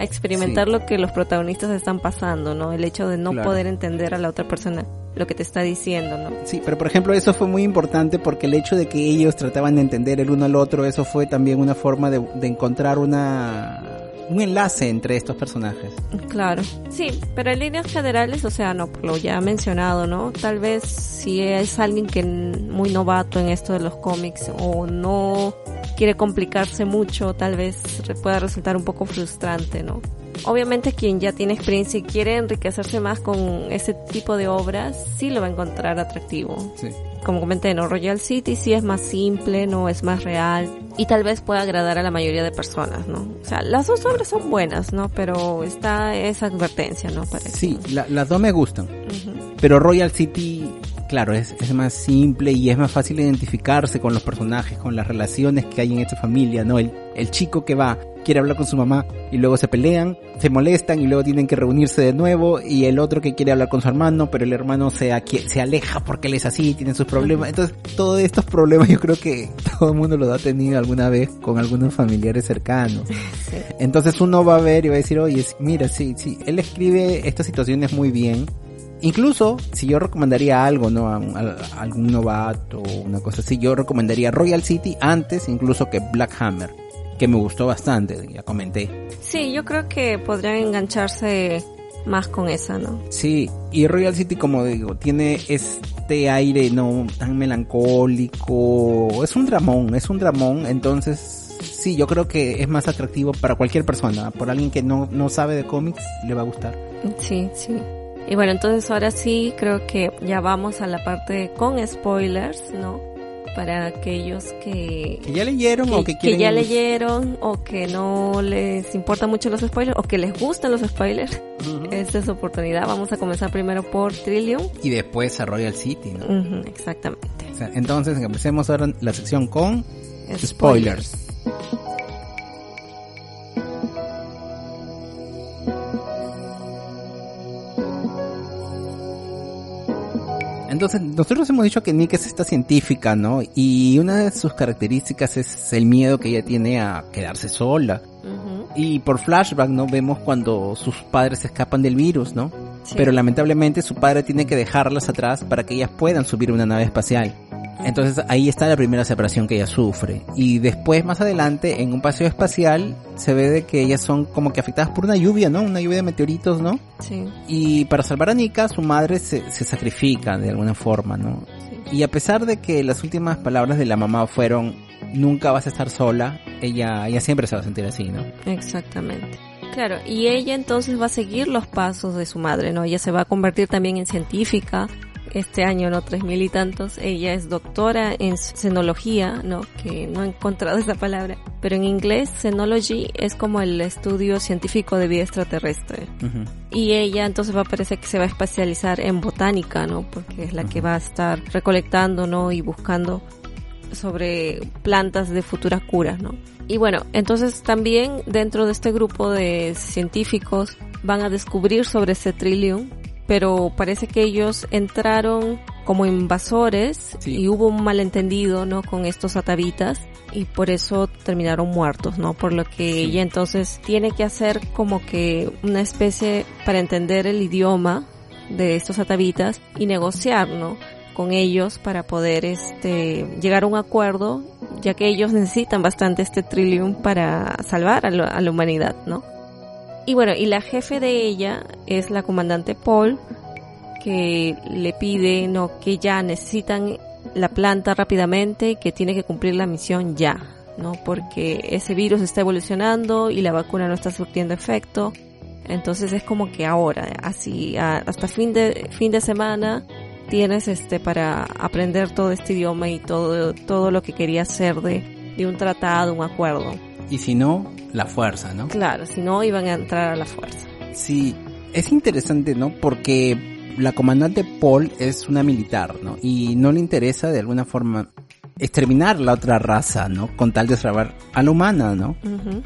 a experimentar lo que los protagonistas están pasando, ¿no? El hecho de no poder entender a la otra persona lo que te está diciendo, ¿no? Sí, pero por ejemplo eso fue muy importante porque el hecho de que ellos trataban de entender el uno al otro, eso fue también una forma de, de encontrar una un enlace entre estos personajes. Claro, sí, pero en líneas generales, o sea, no, por lo ya mencionado, ¿no? Tal vez si es alguien que muy novato en esto de los cómics o no quiere complicarse mucho, tal vez pueda resultar un poco frustrante, ¿no? Obviamente quien ya tiene experiencia y quiere enriquecerse más con ese tipo de obras, sí lo va a encontrar atractivo. Sí. Como comenté, ¿no? Royal City sí es más simple, no es más real y tal vez pueda agradar a la mayoría de personas, ¿no? O sea, las dos obras son buenas, ¿no? Pero está esa advertencia, ¿no? Parece. Sí, las dos me gustan. Pero Royal City claro, es, es, más simple y es más fácil identificarse con los personajes, con las relaciones que hay en esta familia, ¿no? El, el chico que va, quiere hablar con su mamá y luego se pelean, se molestan y luego tienen que reunirse de nuevo y el otro que quiere hablar con su hermano, pero el hermano se, se aleja porque él es así, tiene sus problemas. Entonces, todos estos problemas yo creo que todo el mundo los ha tenido alguna vez con algunos familiares cercanos. Entonces uno va a ver y va a decir, oye, mira, sí, sí, él escribe estas situaciones muy bien Incluso, si yo recomendaría algo, ¿no? A, algún novato o una cosa así, yo recomendaría Royal City antes incluso que Black Hammer, que me gustó bastante, ya comenté. Sí, yo creo que podrían engancharse más con esa, ¿no? Sí, y Royal City, como digo, tiene este aire, ¿no? Tan melancólico, es un dramón, es un dramón, entonces sí, yo creo que es más atractivo para cualquier persona, por alguien que no, no sabe de cómics, le va a gustar. Sí, sí. Y bueno, entonces ahora sí creo que ya vamos a la parte con spoilers, ¿no? Para aquellos que... Que ya leyeron o que quieren... Que ya leyeron o que no les importa mucho los spoilers o que les gustan los spoilers. Esta es su oportunidad. Vamos a comenzar primero por Trillium. Y después a Royal City, ¿no? exactamente. entonces empecemos ahora la sección con spoilers. Entonces, nosotros hemos dicho que Nick es esta científica, ¿no? Y una de sus características es el miedo que ella tiene a quedarse sola. Y por flashback, ¿no? Vemos cuando sus padres escapan del virus, ¿no? Pero lamentablemente su padre tiene que dejarlas atrás para que ellas puedan subir una nave espacial. Entonces ahí está la primera separación que ella sufre. Y después, más adelante, en un paseo espacial, se ve de que ellas son como que afectadas por una lluvia, ¿no? Una lluvia de meteoritos, ¿no? Sí. Y para salvar a Nika, su madre se, se sacrifica de alguna forma, ¿no? Sí. Y a pesar de que las últimas palabras de la mamá fueron, nunca vas a estar sola, ella, ella siempre se va a sentir así, ¿no? Exactamente. Claro, y ella entonces va a seguir los pasos de su madre, ¿no? Ella se va a convertir también en científica, este año, ¿no? Tres mil y tantos. Ella es doctora en cenología, ¿no? Que no he encontrado esa palabra. Pero en inglés, cenology es como el estudio científico de vida extraterrestre. Y ella entonces va a parecer que se va a especializar en botánica, ¿no? Porque es la que va a estar recolectando, ¿no? Y buscando sobre plantas de futuras curas, ¿no? Y bueno, entonces también dentro de este grupo de científicos van a descubrir sobre ese trillium pero parece que ellos entraron como invasores y hubo un malentendido, ¿no? Con estos atavitas y por eso terminaron muertos, ¿no? Por lo que ella entonces tiene que hacer como que una especie para entender el idioma de estos atavitas y negociar, ¿no? Con ellos para poder este llegar a un acuerdo, ya que ellos necesitan bastante este trillium para salvar a, a la humanidad, ¿no? Y bueno, y la jefe de ella es la comandante Paul, que le pide no que ya necesitan la planta rápidamente y que tiene que cumplir la misión ya, ¿no? Porque ese virus está evolucionando y la vacuna no está surtiendo efecto. Entonces es como que ahora, así, hasta fin de, fin de semana, tienes este para aprender todo este idioma y todo, todo lo que quería hacer de, de un tratado, un acuerdo. Y si no, la fuerza, ¿no? Claro, si no iban a entrar a la fuerza. Sí, es interesante, ¿no? Porque la comandante Paul es una militar, ¿no? Y no le interesa de alguna forma exterminar la otra raza, ¿no? Con tal de salvar a la humana, ¿no?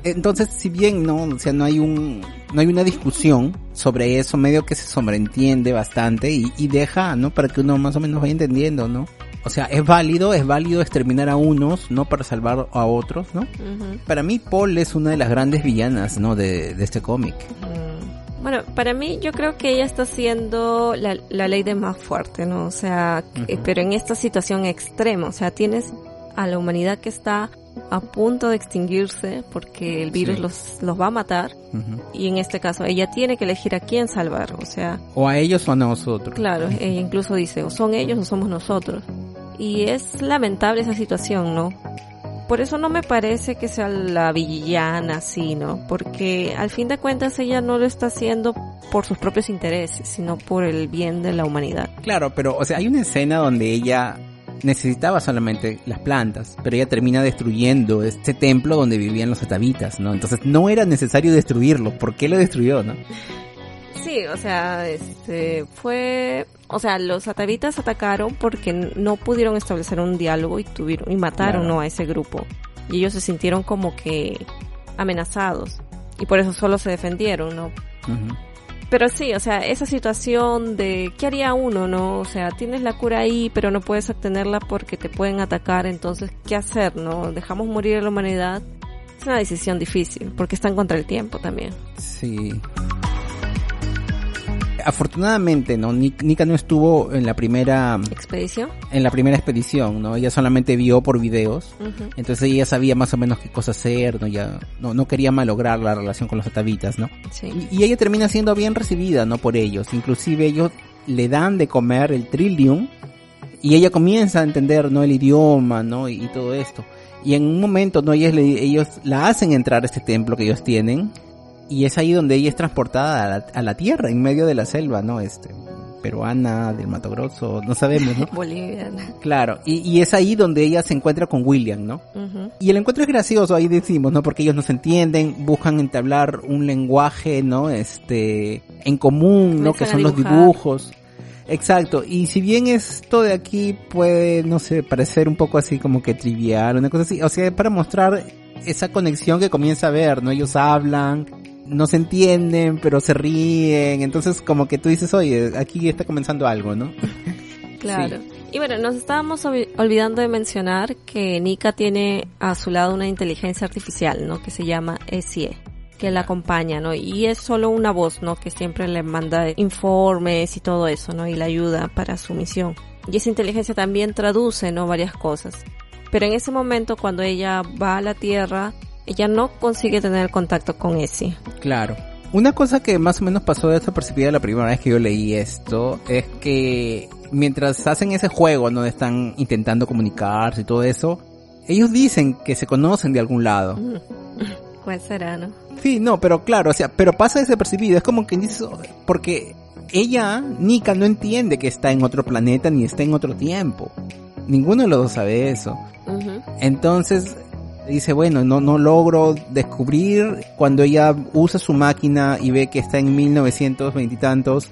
Entonces, si bien no, o sea, no hay un, no hay una discusión sobre eso, medio que se sobreentiende bastante y, y deja, ¿no? Para que uno más o menos vaya entendiendo, ¿no? O sea, es válido, es válido exterminar a unos, ¿no? Para salvar a otros, ¿no? Para mí Paul es una de las grandes villanas, ¿no? De, este cómic. Bueno, para mí yo creo que ella está siendo la, ley de más fuerte, ¿no? O sea, pero en esta situación extrema, o sea, tienes a la humanidad que está a punto de extinguirse porque el virus los, los va a matar y en este caso ella tiene que elegir a quién salvar, o sea... O a ellos o a nosotros. Claro, ella incluso dice, o son ellos o somos nosotros. Y es lamentable esa situación, ¿no? Por eso no me parece que sea la villana así, ¿no? Porque al fin de cuentas ella no lo está haciendo por sus propios intereses, sino por el bien de la humanidad. Claro, pero, o sea, hay una escena donde ella necesitaba solamente las plantas, pero ella termina destruyendo este templo donde vivían los atavitas, ¿no? Entonces no era necesario destruirlo, ¿por qué lo destruyó, no? Sí, o sea, este fue, o sea, los atavitas atacaron porque no pudieron establecer un diálogo y tuvieron y mataron a ese grupo y ellos se sintieron como que amenazados y por eso solo se defendieron, ¿no? Pero sí, o sea, esa situación de qué haría uno, ¿no? O sea, tienes la cura ahí, pero no puedes obtenerla porque te pueden atacar, entonces, ¿qué hacer, no? ¿Dejamos morir a la humanidad? Es una decisión difícil, porque están contra el tiempo también. Sí afortunadamente, ¿no? Nika no estuvo en la primera expedición. En la primera expedición, ¿no? Ella solamente vio por videos. Entonces ella sabía más o menos qué cosa hacer, ¿no? Ya no, no quería malograr la relación con los atavitas, ¿no? Sí. Y, ella termina siendo bien recibida, ¿no? Por ellos. Inclusive ellos le dan de comer el trillium y ella comienza a entender, ¿no? El idioma, ¿no? Y, todo esto. Y en un momento, ¿no? Ellos, ellos la hacen entrar a este templo que ellos tienen y es ahí donde ella es transportada a la, a la tierra, en medio de la selva, ¿no? Este, peruana, del Mato Grosso, no sabemos, ¿no? Boliviana. Claro, y, y, es ahí donde ella se encuentra con William, ¿no? Uh -huh. Y el encuentro es gracioso, ahí decimos, ¿no? Porque ellos no se entienden, buscan entablar un lenguaje, ¿no? Este, en común, ¿no? Que son los dibujos. Exacto, y si bien esto de aquí puede, no sé, parecer un poco así como que trivial, una cosa así, o sea, para mostrar esa conexión que comienza a ver, ¿no? Ellos hablan, no se entienden, pero se ríen, entonces como que tú dices, oye, aquí está comenzando algo, ¿no? Claro. Sí. Y bueno, nos estábamos olvidando de mencionar que Nika tiene a su lado una inteligencia artificial, ¿no? Que se llama SIE, que la acompaña, ¿no? Y es solo una voz, ¿no? Que siempre le manda informes y todo eso, ¿no? Y la ayuda para su misión. Y esa inteligencia también traduce, ¿no? Varias cosas. Pero en ese momento, cuando ella va a la Tierra, ella no consigue tener contacto con ese. Claro. Una cosa que más o menos pasó desapercibida la primera vez que yo leí esto es que mientras hacen ese juego donde están intentando comunicarse y todo eso, ellos dicen que se conocen de algún lado. ¿Cuál será, no? Sí, no, pero claro, o sea, pero pasa desapercibido, es como que dice, porque ella, Nika, no entiende que está en otro planeta ni está en otro tiempo. Ninguno de los dos sabe eso. Uh -huh. Entonces, dice, bueno, no, no logro descubrir cuando ella usa su máquina y ve que está en 1920 y tantos.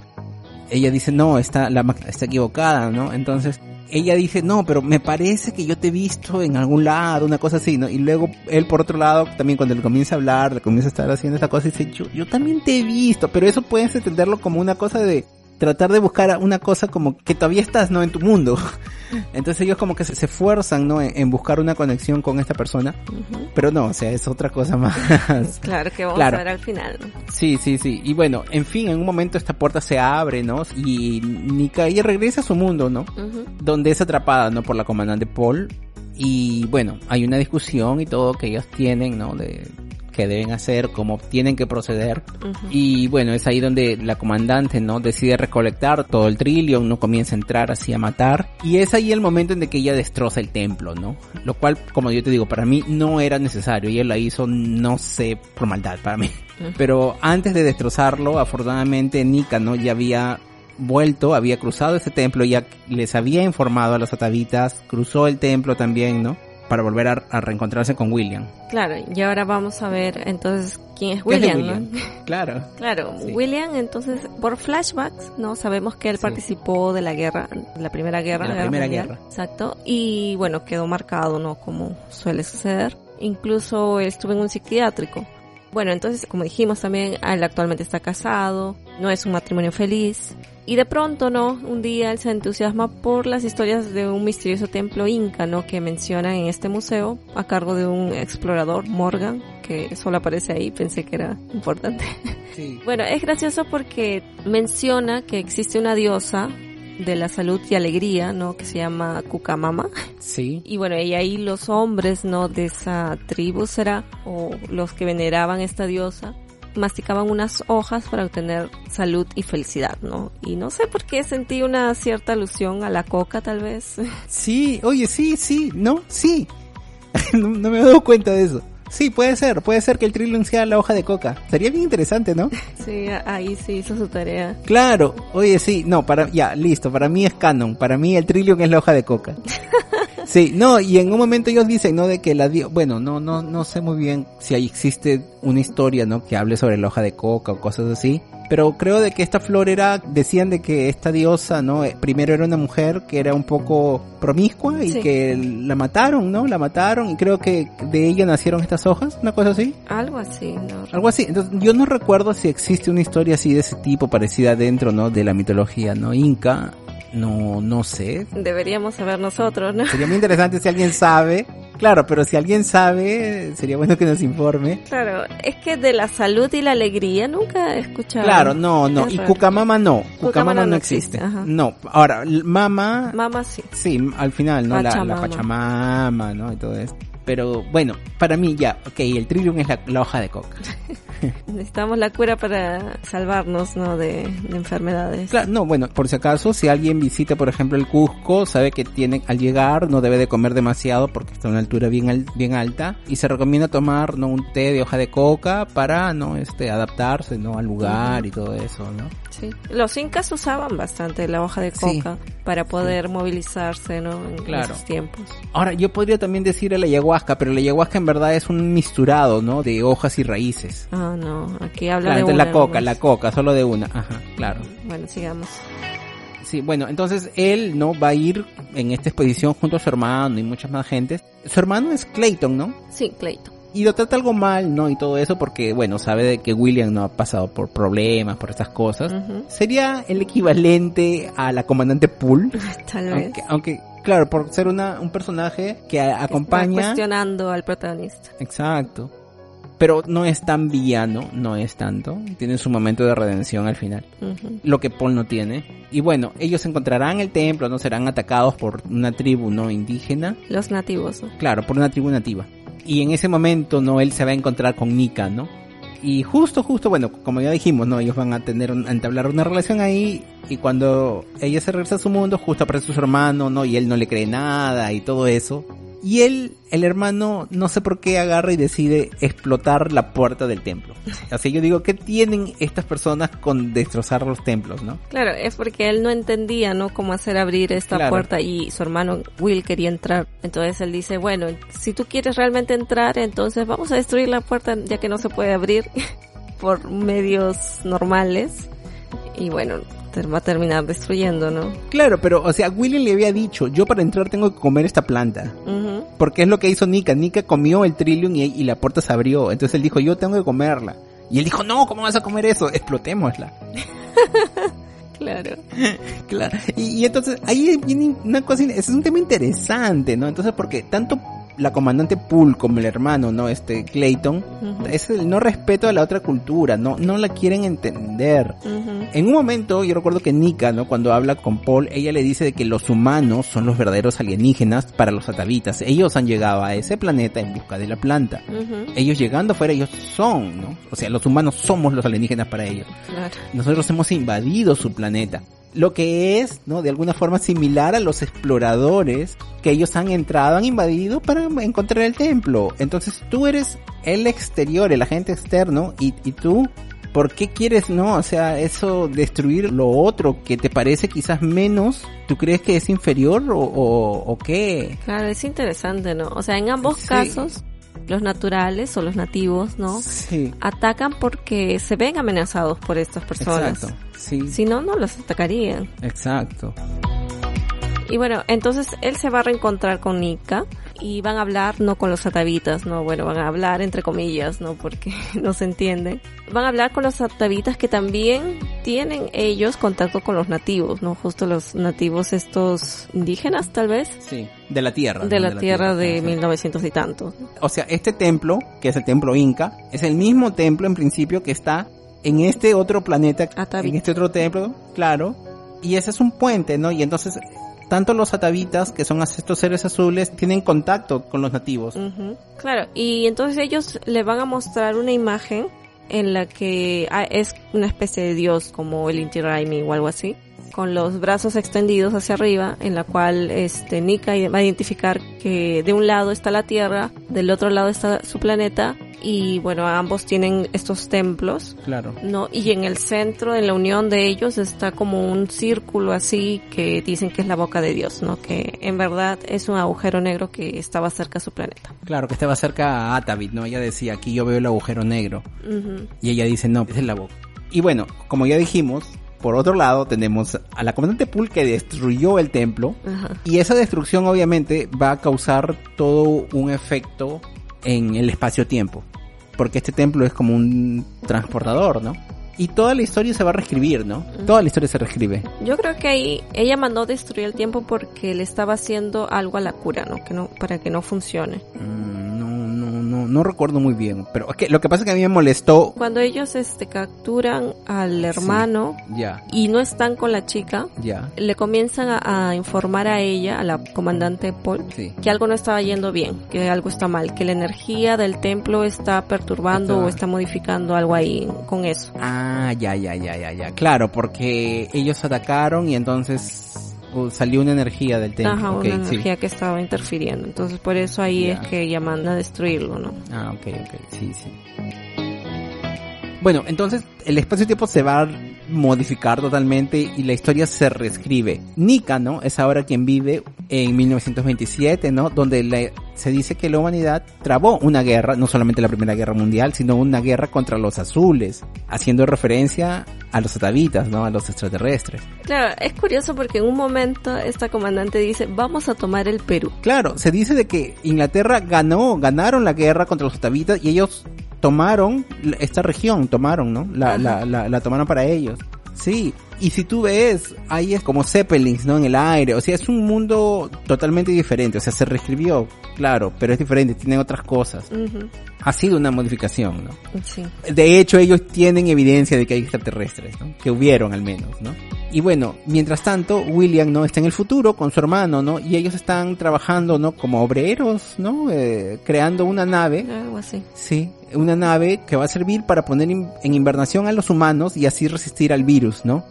Ella dice, no, está, la máquina está equivocada, ¿no? Entonces, ella dice, no, pero me parece que yo te he visto en algún lado, una cosa así, ¿no? Y luego él, por otro lado, también cuando le comienza a hablar, le comienza a estar haciendo esta cosa, dice, yo, yo también te he visto, pero eso puedes entenderlo como una cosa de, tratar de buscar una cosa como que todavía estás, ¿no? En tu mundo. Entonces ellos como que se, esfuerzan, ¿no? En, en, buscar una conexión con esta persona. Uh -huh. Pero no, o sea, es otra cosa más. Claro, que vamos claro. a ver al final. Sí, sí, sí. Y bueno, en fin, en un momento esta puerta se abre, ¿no? Y Nika, ella regresa a su mundo, ¿no? Uh -huh. Donde es atrapada, ¿no? Por la comandante Paul. Y bueno, hay una discusión y todo que ellos tienen, ¿no? De, que deben hacer, cómo tienen que proceder. Uh -huh. Y bueno, es ahí donde la comandante, ¿no? Decide recolectar todo el trillion, no comienza a entrar así a matar. Y es ahí el momento en que ella destroza el templo, ¿no? Lo cual, como yo te digo, para mí no era necesario. Ella la hizo, no sé, por maldad para mí. Uh -huh. Pero antes de destrozarlo, afortunadamente Nika, ¿no? Ya había vuelto, había cruzado ese templo, ya les había informado a los atavitas, cruzó el templo también, ¿no? Para volver a, a, reencontrarse con William. Claro, y ahora vamos a ver entonces quién es William, es William? ¿no? Claro. Claro, sí. William entonces por flashbacks, ¿no? Sabemos que él sí. participó de la guerra, de la primera guerra. De la, primera guerra, guerra. Exacto, y bueno, quedó marcado, ¿no? Como suele suceder. Incluso él estuvo en un psiquiátrico. Bueno, entonces, como dijimos también, él actualmente está casado, no es un matrimonio feliz. Y de pronto, ¿no? Un día él se entusiasma por las historias de un misterioso templo inca, ¿no? Que mencionan en este museo a cargo de un explorador, Morgan, que solo aparece ahí, pensé que era importante. Sí. Bueno, es gracioso porque menciona que existe una diosa de la salud y alegría, ¿no? Que se llama Cucamama. Sí. Y bueno, y ahí los hombres, ¿no? De esa tribu será, o los que veneraban esta diosa, masticaban unas hojas para obtener salud y felicidad, ¿no? Y no sé por qué sentí una cierta alusión a la coca, tal vez. Sí, oye, sí, sí, no, sí. no, no me he dado cuenta de eso. Sí, puede ser, puede ser que el Trillium sea la hoja de coca. Sería bien interesante, ¿no? Sí, ahí sí hizo su tarea. Claro, oye, sí, no, para, ya, listo, para mí es canon, para mí el Trillium es la hoja de coca. Sí, no, y en un momento ellos dicen, ¿no? De que la dio, bueno, no, no, no sé muy bien si ahí existe una historia, ¿no? Que hable sobre la hoja de coca o cosas así. Pero creo de que esta flor era, decían de que esta diosa, ¿no? Primero era una mujer que era un poco promiscua y sí. que la mataron, ¿no? La mataron y creo que de ella nacieron estas hojas, una cosa así. Algo así, ¿no? Algo así. Entonces, yo no recuerdo si existe una historia así de ese tipo parecida dentro, ¿no? De la mitología, ¿no? Inca no, no sé. Deberíamos saber nosotros, ¿no? Sería muy interesante si alguien sabe. Claro, pero si alguien sabe, sería bueno que nos informe. Claro, es que de la salud y la alegría nunca he escuchado. Claro, no, no. Es y Cucamama no. Cucamama no, no existe. existe. No. Ahora, Mama. Mama sí. Sí, al final, ¿no? La, la, Pachamama, ¿no? Y todo esto. Pero bueno, para mí ya, ok, el Trillium es la, la hoja de coca. Necesitamos la cura para salvarnos, ¿no? De, de enfermedades. Claro, no, bueno, por si acaso, si alguien visita, por ejemplo, el Cusco, sabe que tiene, al llegar, no debe de comer demasiado porque está a una altura bien, bien alta y se recomienda tomar, ¿no? Un té de hoja de coca para, ¿no? Este, adaptarse, ¿no? Al lugar y todo eso, ¿no? Sí. Los incas usaban bastante la hoja de Sí. coca para poder movilizarse, ¿no? En Claro. esos tiempos. Ahora, yo podría también decir el ayahuasca, pero el ayahuasca en verdad es un misturado, ¿no? De hojas y raíces. Ah, no. Aquí habla Claro, de entonces una la coca, la coca, solo de una. Ajá, claro. Bueno, sigamos. Sí, bueno, entonces él, ¿no? Va a ir en esta exposición junto a su hermano y muchas más gentes. Su hermano es Clayton, ¿no? Sí, Clayton. Y lo trata algo mal, ¿no? Y todo eso porque, bueno, sabe de que William no ha pasado por problemas, por estas cosas. Sería el equivalente a la comandante Poole. Tal vez. aunque, aunque, claro, por ser una, un personaje que a- Está acompaña... cuestionando al protagonista. Exacto. Pero no es tan villano, no es tanto. Tiene su momento de redención al final. Lo que Paul no tiene. Y bueno, ellos encontrarán el templo, no serán atacados por una tribu no indígena. Los nativos, ¿no? Claro, por una tribu nativa. Y en ese momento, no, él se va a encontrar con Nika, ¿no? Y justo, justo, bueno, como ya dijimos, ¿no? Ellos van a tener, un- a entablar una relación ahí. Y cuando ella se regresa a su mundo, justo aparece su hermano, ¿no? Y él no le cree nada y todo eso. Y él, el hermano, no sé por qué agarra y decide explotar la puerta del templo. Así yo digo, ¿qué tienen estas personas con destrozar los templos, no? Claro, es porque él no entendía, ¿no? Cómo hacer abrir esta Claro. puerta y su hermano Will quería entrar. Entonces él dice, bueno, si tú quieres realmente entrar, entonces vamos a destruir la puerta ya que no se puede abrir por medios normales. Y bueno, va a terminar destruyendo, ¿no? Claro, pero, o sea, William le había dicho, yo para entrar tengo que comer esta planta. Porque es lo que hizo Nika. Nika comió el Trillium y, y la puerta se abrió. Entonces él dijo, yo tengo que comerla. Y él dijo, no, ¿cómo vas a comer eso? Explotémosla. Claro. Claro. Y, y entonces ahí viene una cosa, ese es un tema interesante, ¿no? Entonces porque tanto la comandante Poole como el hermano, ¿no? Este Clayton, Ujú. es el no respeto a la otra cultura, no, no la quieren entender. En un momento, yo recuerdo que Nika, ¿no? Cuando habla con Paul, ella le dice de que los humanos son los verdaderos alienígenas para los atavitas. Ellos han llegado a ese planeta en busca de la planta. Ellos llegando afuera, ellos son, ¿no? O sea, los humanos somos los alienígenas para ellos. Claro. Nosotros hemos invadido su planeta. Lo que es, ¿no? De alguna forma similar a los exploradores que ellos han entrado, han invadido para encontrar el templo. Entonces tú eres el exterior, el agente externo, y, y tú, ¿por qué quieres, no? O sea, eso, destruir lo otro que te parece quizás menos, ¿tú crees que es inferior o, o, o qué? Claro, es interesante, ¿no? O sea, en ambos Sí. casos, los naturales o los nativos, ¿no? Sí. Atacan porque se ven amenazados por estas personas. Exacto. Sí. Si no, no los atacarían. Exacto. Y bueno, entonces él se va a reencontrar con Nika y van a hablar no con los atavitas, no, bueno, van a hablar entre comillas, no, porque no se entiende. Van a hablar con los atavitas que también tienen ellos contacto con los nativos, no, justo los nativos estos indígenas tal vez, Sí. De la tierra. de ¿no? la tierra de sí. 1900 y tantos. O sea, este templo, que es el templo Inca, es el mismo templo en principio que está en este otro planeta, Atavi. en este otro templo, claro. Y ese es un puente, ¿no? Y entonces, tanto los atavitas, que son estos seres azules, tienen contacto con los nativos. Claro, y entonces ellos le van a mostrar una imagen en la que ah, es una especie de dios como el Inti Raymi o algo así, con los brazos extendidos hacia arriba, en la cual este Nika va a identificar que de un lado está la Tierra, del otro lado está su planeta y bueno, ambos tienen estos templos. Claro. No, y en el centro, en la unión de ellos, está como un círculo así que dicen que es la boca de Dios, ¿no? Que en verdad es un agujero negro que estaba cerca de su planeta. Claro, que estaba cerca a Atavit, ¿no? Ella decía, aquí yo veo el agujero negro. Y ella dice, no, es la boca. Y bueno, como ya dijimos, por otro lado tenemos a la comandante Pool que destruyó el templo. Ajá. Y esa destrucción obviamente va a causar todo un efecto en el espacio-tiempo. Porque este templo es como un transportador, ¿no? Y toda la historia se va a reescribir, ¿no? Toda la historia se reescribe. Yo creo que ahí ella mandó destruir el tiempo porque le estaba haciendo algo a la cura, ¿no? Que no para que no funcione. Mm, no, no, no, No, recuerdo muy bien, pero es que lo que pasa es que a mí me molestó. Cuando ellos este capturan al hermano y no están con la chica, ya, le comienzan a, a informar a ella, a la comandante Paul, sí. que algo no estaba yendo bien, que algo está mal, que la energía del templo está perturbando Está- o está modificando algo ahí con eso. Ah, ya, ya, ya, ya, ya. Claro, porque ellos atacaron y entonces salió una energía del templo. Ajá, Ok, una sí. energía que estaba interfiriendo. Entonces por eso ahí Ya. es que llaman a destruirlo, ¿no? Ah, ok, ok, sí, sí. Bueno, entonces el espacio-tiempo se va a modificar totalmente y la historia se reescribe. Nika, ¿no? Es ahora quien vive en 1927, ¿no? Donde le- se dice que la humanidad trabó una guerra, no solamente la Primera Guerra Mundial, sino una guerra contra los azules, haciendo referencia a los atavitas, ¿no? A los extraterrestres. Claro, es curioso porque en un momento esta comandante dice, vamos a tomar el Perú. Claro, se dice de que Inglaterra ganó, ganaron la guerra contra los otavitas y ellos tomaron esta región, tomaron, ¿no? La, la, la, la tomaron para ellos. Sí, y si tú ves, ahí es como Zeppelins, ¿no? En el aire, o sea, es un mundo totalmente diferente, o sea, se reescribió, claro, pero es diferente, tienen otras cosas. Ha sido una modificación, ¿no? Sí. De hecho, ellos tienen evidencia de que hay extraterrestres, ¿no? Que hubieron al menos, ¿no? Y bueno, mientras tanto, William, ¿no? Está en el futuro con su hermano, ¿no? Y ellos están trabajando, ¿no? Como obreros, ¿no? Eh, creando una nave, Algo así. sí, una nave que va a servir para poner in- en invernación a los humanos y así resistir al virus, ¿no?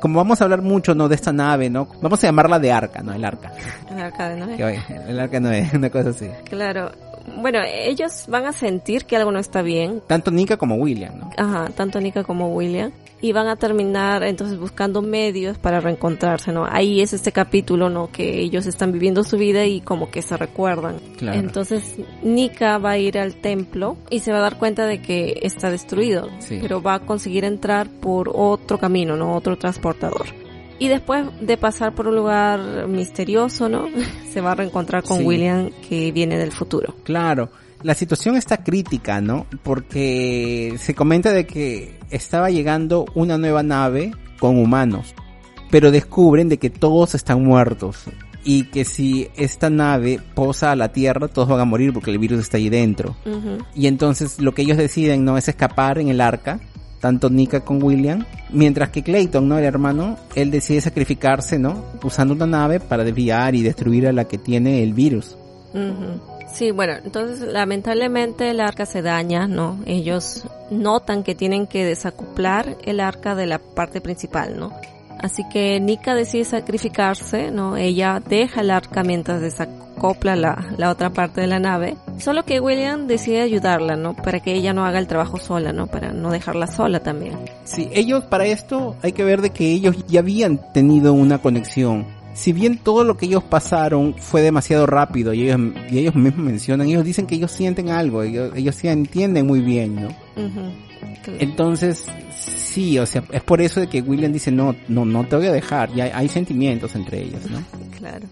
Como vamos a hablar mucho, ¿no? De esta nave, ¿no? Vamos a llamarla de Arca, ¿no? El Arca. El arca de Noé. El Arca no es una cosa así. Claro. Bueno, ellos van a sentir que algo no está bien. Tanto Nika como William, ¿no? Ajá, tanto Nika como William. Y van a terminar entonces buscando medios para reencontrarse, ¿no? Ahí es este capítulo, ¿no? Que ellos están viviendo su vida y como que se recuerdan. Claro. Entonces Nika va a ir al templo y se va a dar cuenta de que está destruido. Sí. Pero va a conseguir entrar por otro camino, ¿no? Otro transportador. Y después de pasar por un lugar misterioso, ¿no? Se va a reencontrar con Sí. William que viene del futuro. Claro, la situación está crítica, ¿no? Porque se comenta de que estaba llegando una nueva nave con humanos, pero descubren de que todos están muertos y que si esta nave posa a la Tierra todos van a morir porque el virus está ahí dentro. Y entonces lo que ellos deciden no es escapar en el arca, tanto Nika con William, mientras que Clayton, ¿no? El hermano, él decide sacrificarse, ¿no? Usando una nave para desviar y destruir a la que tiene el virus. Ujú. Sí, bueno, entonces lamentablemente el arca se daña, ¿no? Ellos notan que tienen que desacoplar el arca de la parte principal, ¿no? Así que Nika decide sacrificarse, ¿no? Ella deja el arca mientras desacopla la, la otra parte de la nave. Solo que William decide ayudarla, ¿no? Para que ella no haga el trabajo sola, ¿no? Para no dejarla sola también. Sí, ellos para esto hay que ver de que ellos ya habían tenido una conexión. Si bien todo lo que ellos pasaron fue demasiado rápido y ellos, y ellos mismos mencionan, ellos dicen que ellos sienten algo, ellos, ellos sí entienden muy bien, ¿no? Entonces, sí, o sea, es por eso de que William dice, no, no, no te voy a dejar, y hay, hay sentimientos entre ellos, ¿no? Claro.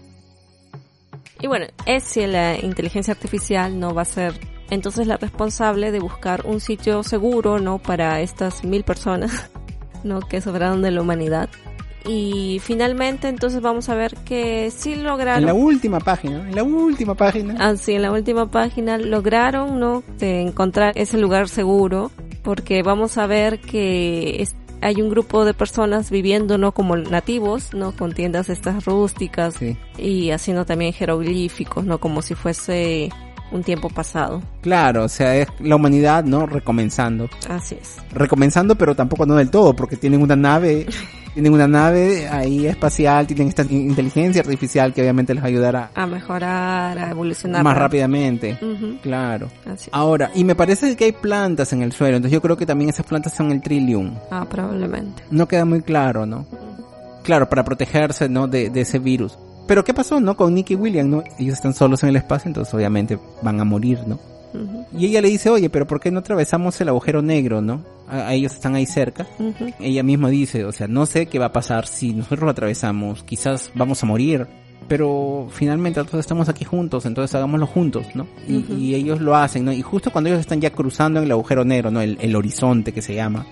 Y bueno, es si la inteligencia artificial no va a ser entonces la responsable de buscar un sitio seguro, ¿no? Para estas mil personas, ¿no? Que sobraron de la humanidad. Y finalmente entonces vamos a ver que sí En la lograron, última página, en la última página. así en la última página, lograron, ¿no? De encontrar ese lugar seguro, porque vamos a ver que es- hay un grupo de personas viviendo, ¿no? Como nativos, ¿no? Con tiendas estas rústicas, Sí. y haciendo también jeroglíficos, ¿no? Como si fuese un tiempo pasado. Claro, o sea, es la humanidad, ¿no? Recomenzando. Así es. recomenzando, pero tampoco no del todo, porque tienen una nave, tienen una nave ahí espacial, tienen esta inteligencia artificial que obviamente les va a mejorar, a evolucionar. más rápidamente. Claro. Ahora, y me parece que hay plantas en el suelo, entonces yo creo que también esas plantas son el trillium. Ah, probablemente. No queda muy claro, ¿no? Claro, para protegerse, ¿no? De, de ese virus. Pero ¿qué pasó, no? Con Nick y William, ¿no? Ellos están solos en el espacio, entonces obviamente van a morir, ¿no? Y ella le dice, oye, pero ¿por qué no atravesamos el agujero negro, no? A, a ellos están ahí cerca. Ella misma dice, o sea, no sé qué va a pasar si nosotros lo atravesamos, quizás vamos a morir, pero finalmente todos estamos aquí juntos, entonces hagámoslo juntos, ¿no? Y, ellos lo hacen, ¿no? Y justo cuando ellos están ya cruzando en el agujero negro, ¿no? El, el horizonte que se llama,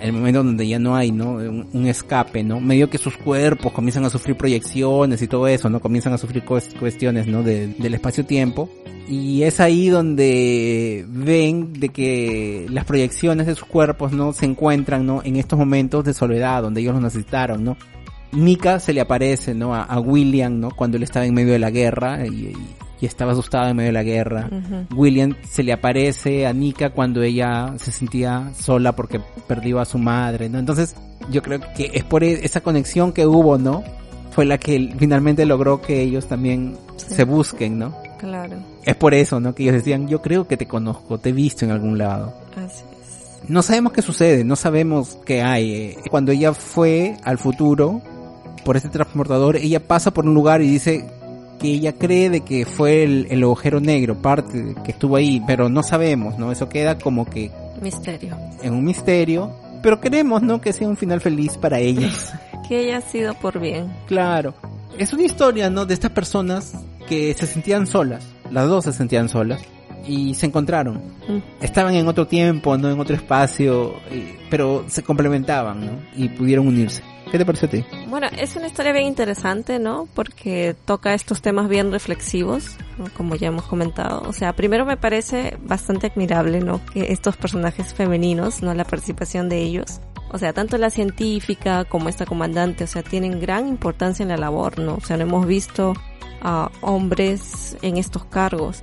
El momento donde ya no hay, ¿no? Un, escape, ¿no? Medio que sus cuerpos comienzan a sufrir proyecciones y todo eso, ¿no? Comienzan a sufrir cuestiones, ¿no? del espacio-tiempo. Y es ahí donde ven de que las proyecciones de sus cuerpos, ¿no? Se encuentran, ¿no? En estos momentos de soledad, donde ellos los necesitaron, ¿no? Mika se le aparece, ¿no? A, William, ¿no? Cuando él estaba en medio de la guerra y, estaba asustado en medio de la guerra. William se le aparece a Nika cuando ella se sentía sola porque perdió a su madre, ¿no? Entonces, yo creo que es por e, esa conexión que hubo, ¿no? Fue la que finalmente logró que ellos también se busquen, ¿no? Claro. Es por eso, ¿no? Que ellos decían, yo creo que te conozco, te he visto en algún lado. Así es. No sabemos qué sucede, no sabemos qué hay. Eh, cuando ella fue al futuro, por este transportador, ella pasa por un lugar y dice que ella cree de que fue el, el agujero negro, parte que estuvo ahí, pero no sabemos, ¿no? Eso queda como que... Misterio. En un misterio, pero queremos, ¿no? Que sea un final feliz para ellos. que haya sido por bien. Claro. Es una historia, ¿no? De estas personas que se sentían solas, las dos se sentían solas y se encontraron. Mm. Estaban en otro tiempo, no en otro espacio, pero se complementaban, ¿no? Y pudieron unirse. ¿Qué te pareció a ti? Bueno, es una historia bien interesante, ¿no? Porque toca estos temas bien reflexivos, como ya hemos comentado. O sea, primero me parece bastante admirable, ¿no? Que estos personajes femeninos, ¿no? La participación de ellos. O sea, tanto la científica como esta comandante, o sea, tienen gran importancia en la labor, ¿no? O sea, no hemos visto a hombres en estos cargos.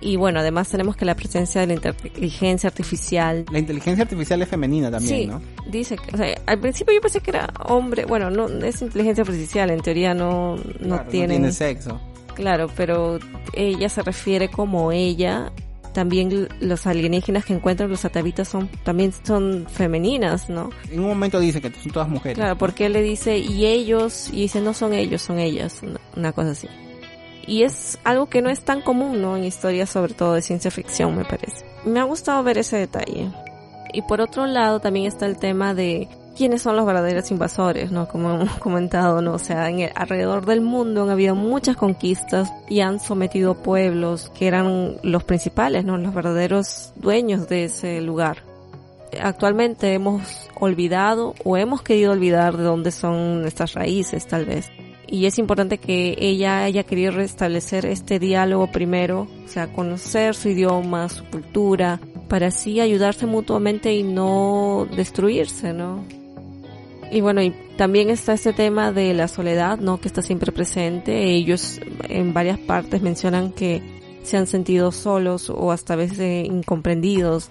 Y bueno, además tenemos que la presencia de la inteligencia artificial. La inteligencia artificial es femenina también, ¿no? Dice que, o sea, al principio yo pensé que era hombre, bueno, no es inteligencia artificial, en teoría no, no tiene. No tiene sexo. Claro, pero ella se refiere como ella. También los alienígenas que encuentran los atavitas son, también son femeninas, ¿no? En un momento dice que son todas mujeres. Claro, porque él le dice, y ellos, y dice, no son ellos, son ellas, una cosa así y es algo que no es tan común, ¿no? En historias sobre todo de ciencia ficción, me parece. Me ha gustado ver ese detalle. Y por otro lado también está el tema de quiénes son los verdaderos invasores, ¿no? Como hemos comentado, ¿no? O sea, en el, alrededor del mundo han habido muchas conquistas y han sometido pueblos que eran los principales, ¿no? Los verdaderos dueños de ese lugar. Actualmente hemos olvidado o hemos querido olvidar de dónde son nuestras raíces, tal vez y es importante que ella haya querido restablecer este diálogo primero, o sea, conocer su idioma, su cultura, para así ayudarse mutuamente y no destruirse, ¿no? Y bueno, y también está este tema de la soledad, ¿no? Que está siempre presente. Ellos en varias partes mencionan que se han sentido solos o hasta a veces incomprendidos.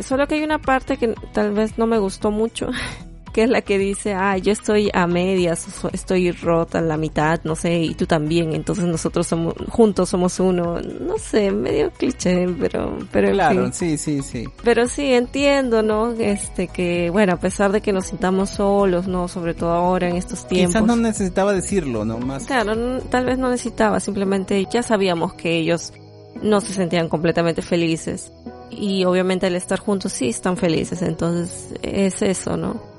Solo que hay una parte que tal vez no me gustó mucho, que es la que dice, ah, yo estoy a medias, estoy rota en la mitad, no sé, y tú también, entonces nosotros somos, juntos somos uno, no sé, medio cliché, pero, pero Claro, sí, sí, sí. Pero sí, entiendo, ¿no? Este, que, bueno, a pesar de que nos sintamos solos, ¿no? Sobre todo ahora en estos tiempos. Quizás no necesitaba decirlo, ¿no? Más. Claro, tal vez no necesitaba, simplemente ya sabíamos que ellos no se sentían completamente felices. Y obviamente al estar juntos sí están felices, entonces es eso, ¿no?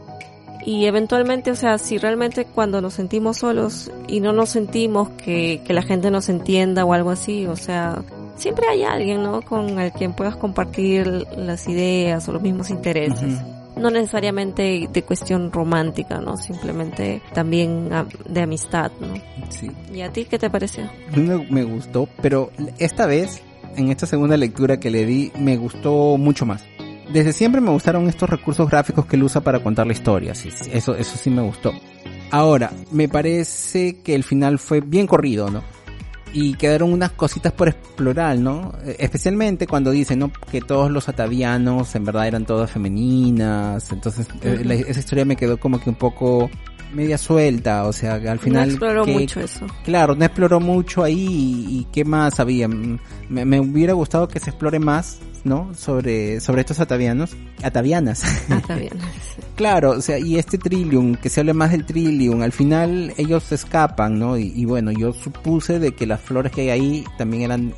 Y eventualmente, o sea, si realmente cuando nos sentimos solos y no nos sentimos que, que la gente nos entienda o algo así, o sea, siempre hay alguien, ¿no? Con el quien puedas compartir las ideas o los mismos intereses. No necesariamente de cuestión romántica, ¿no? Simplemente también de amistad, ¿no? Sí. ¿Y a ti qué te pareció? Me, me gustó, pero esta vez, en esta segunda lectura que le di, me gustó mucho más desde siempre me gustaron estos recursos gráficos que él usa para contar la historia, sí, eso, eso sí me gustó. Ahora, me parece que el final fue bien corrido, ¿no? Y quedaron unas cositas por explorar, ¿no? Especialmente cuando dicen, ¿no? Que todos los atavianos en verdad eran todas femeninas. Entonces, eh, esa historia me quedó como que un poco media suelta, o sea, al final... No exploró mucho eso. Claro, no exploró mucho ahí y, qué más había. Me, me, hubiera gustado que se explore más, ¿no? Sobre, sobre estos atavianos. Atavianas. Atavianas. claro, o sea, y este Trillium, que se hable más del Trillium, al final ellos se escapan, ¿no? Y, y bueno, yo supuse de que las flores que hay ahí también eran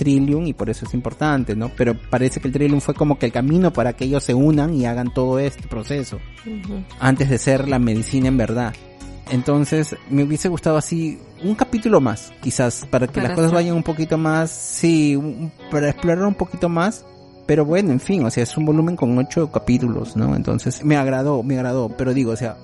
Trillium y por eso es importante, ¿no? Pero parece que el Trillium fue como que el camino para que ellos se unan y hagan todo este proceso antes de ser la medicina en verdad. Entonces, me hubiese gustado así un capítulo más, quizás, para que las cosas vayan un poquito más, sí, para explorar un poquito más, Pero bueno, en fin, o sea, es un volumen con ocho capítulos, ¿no? Entonces me agradó, me agradó, pero digo, o sea,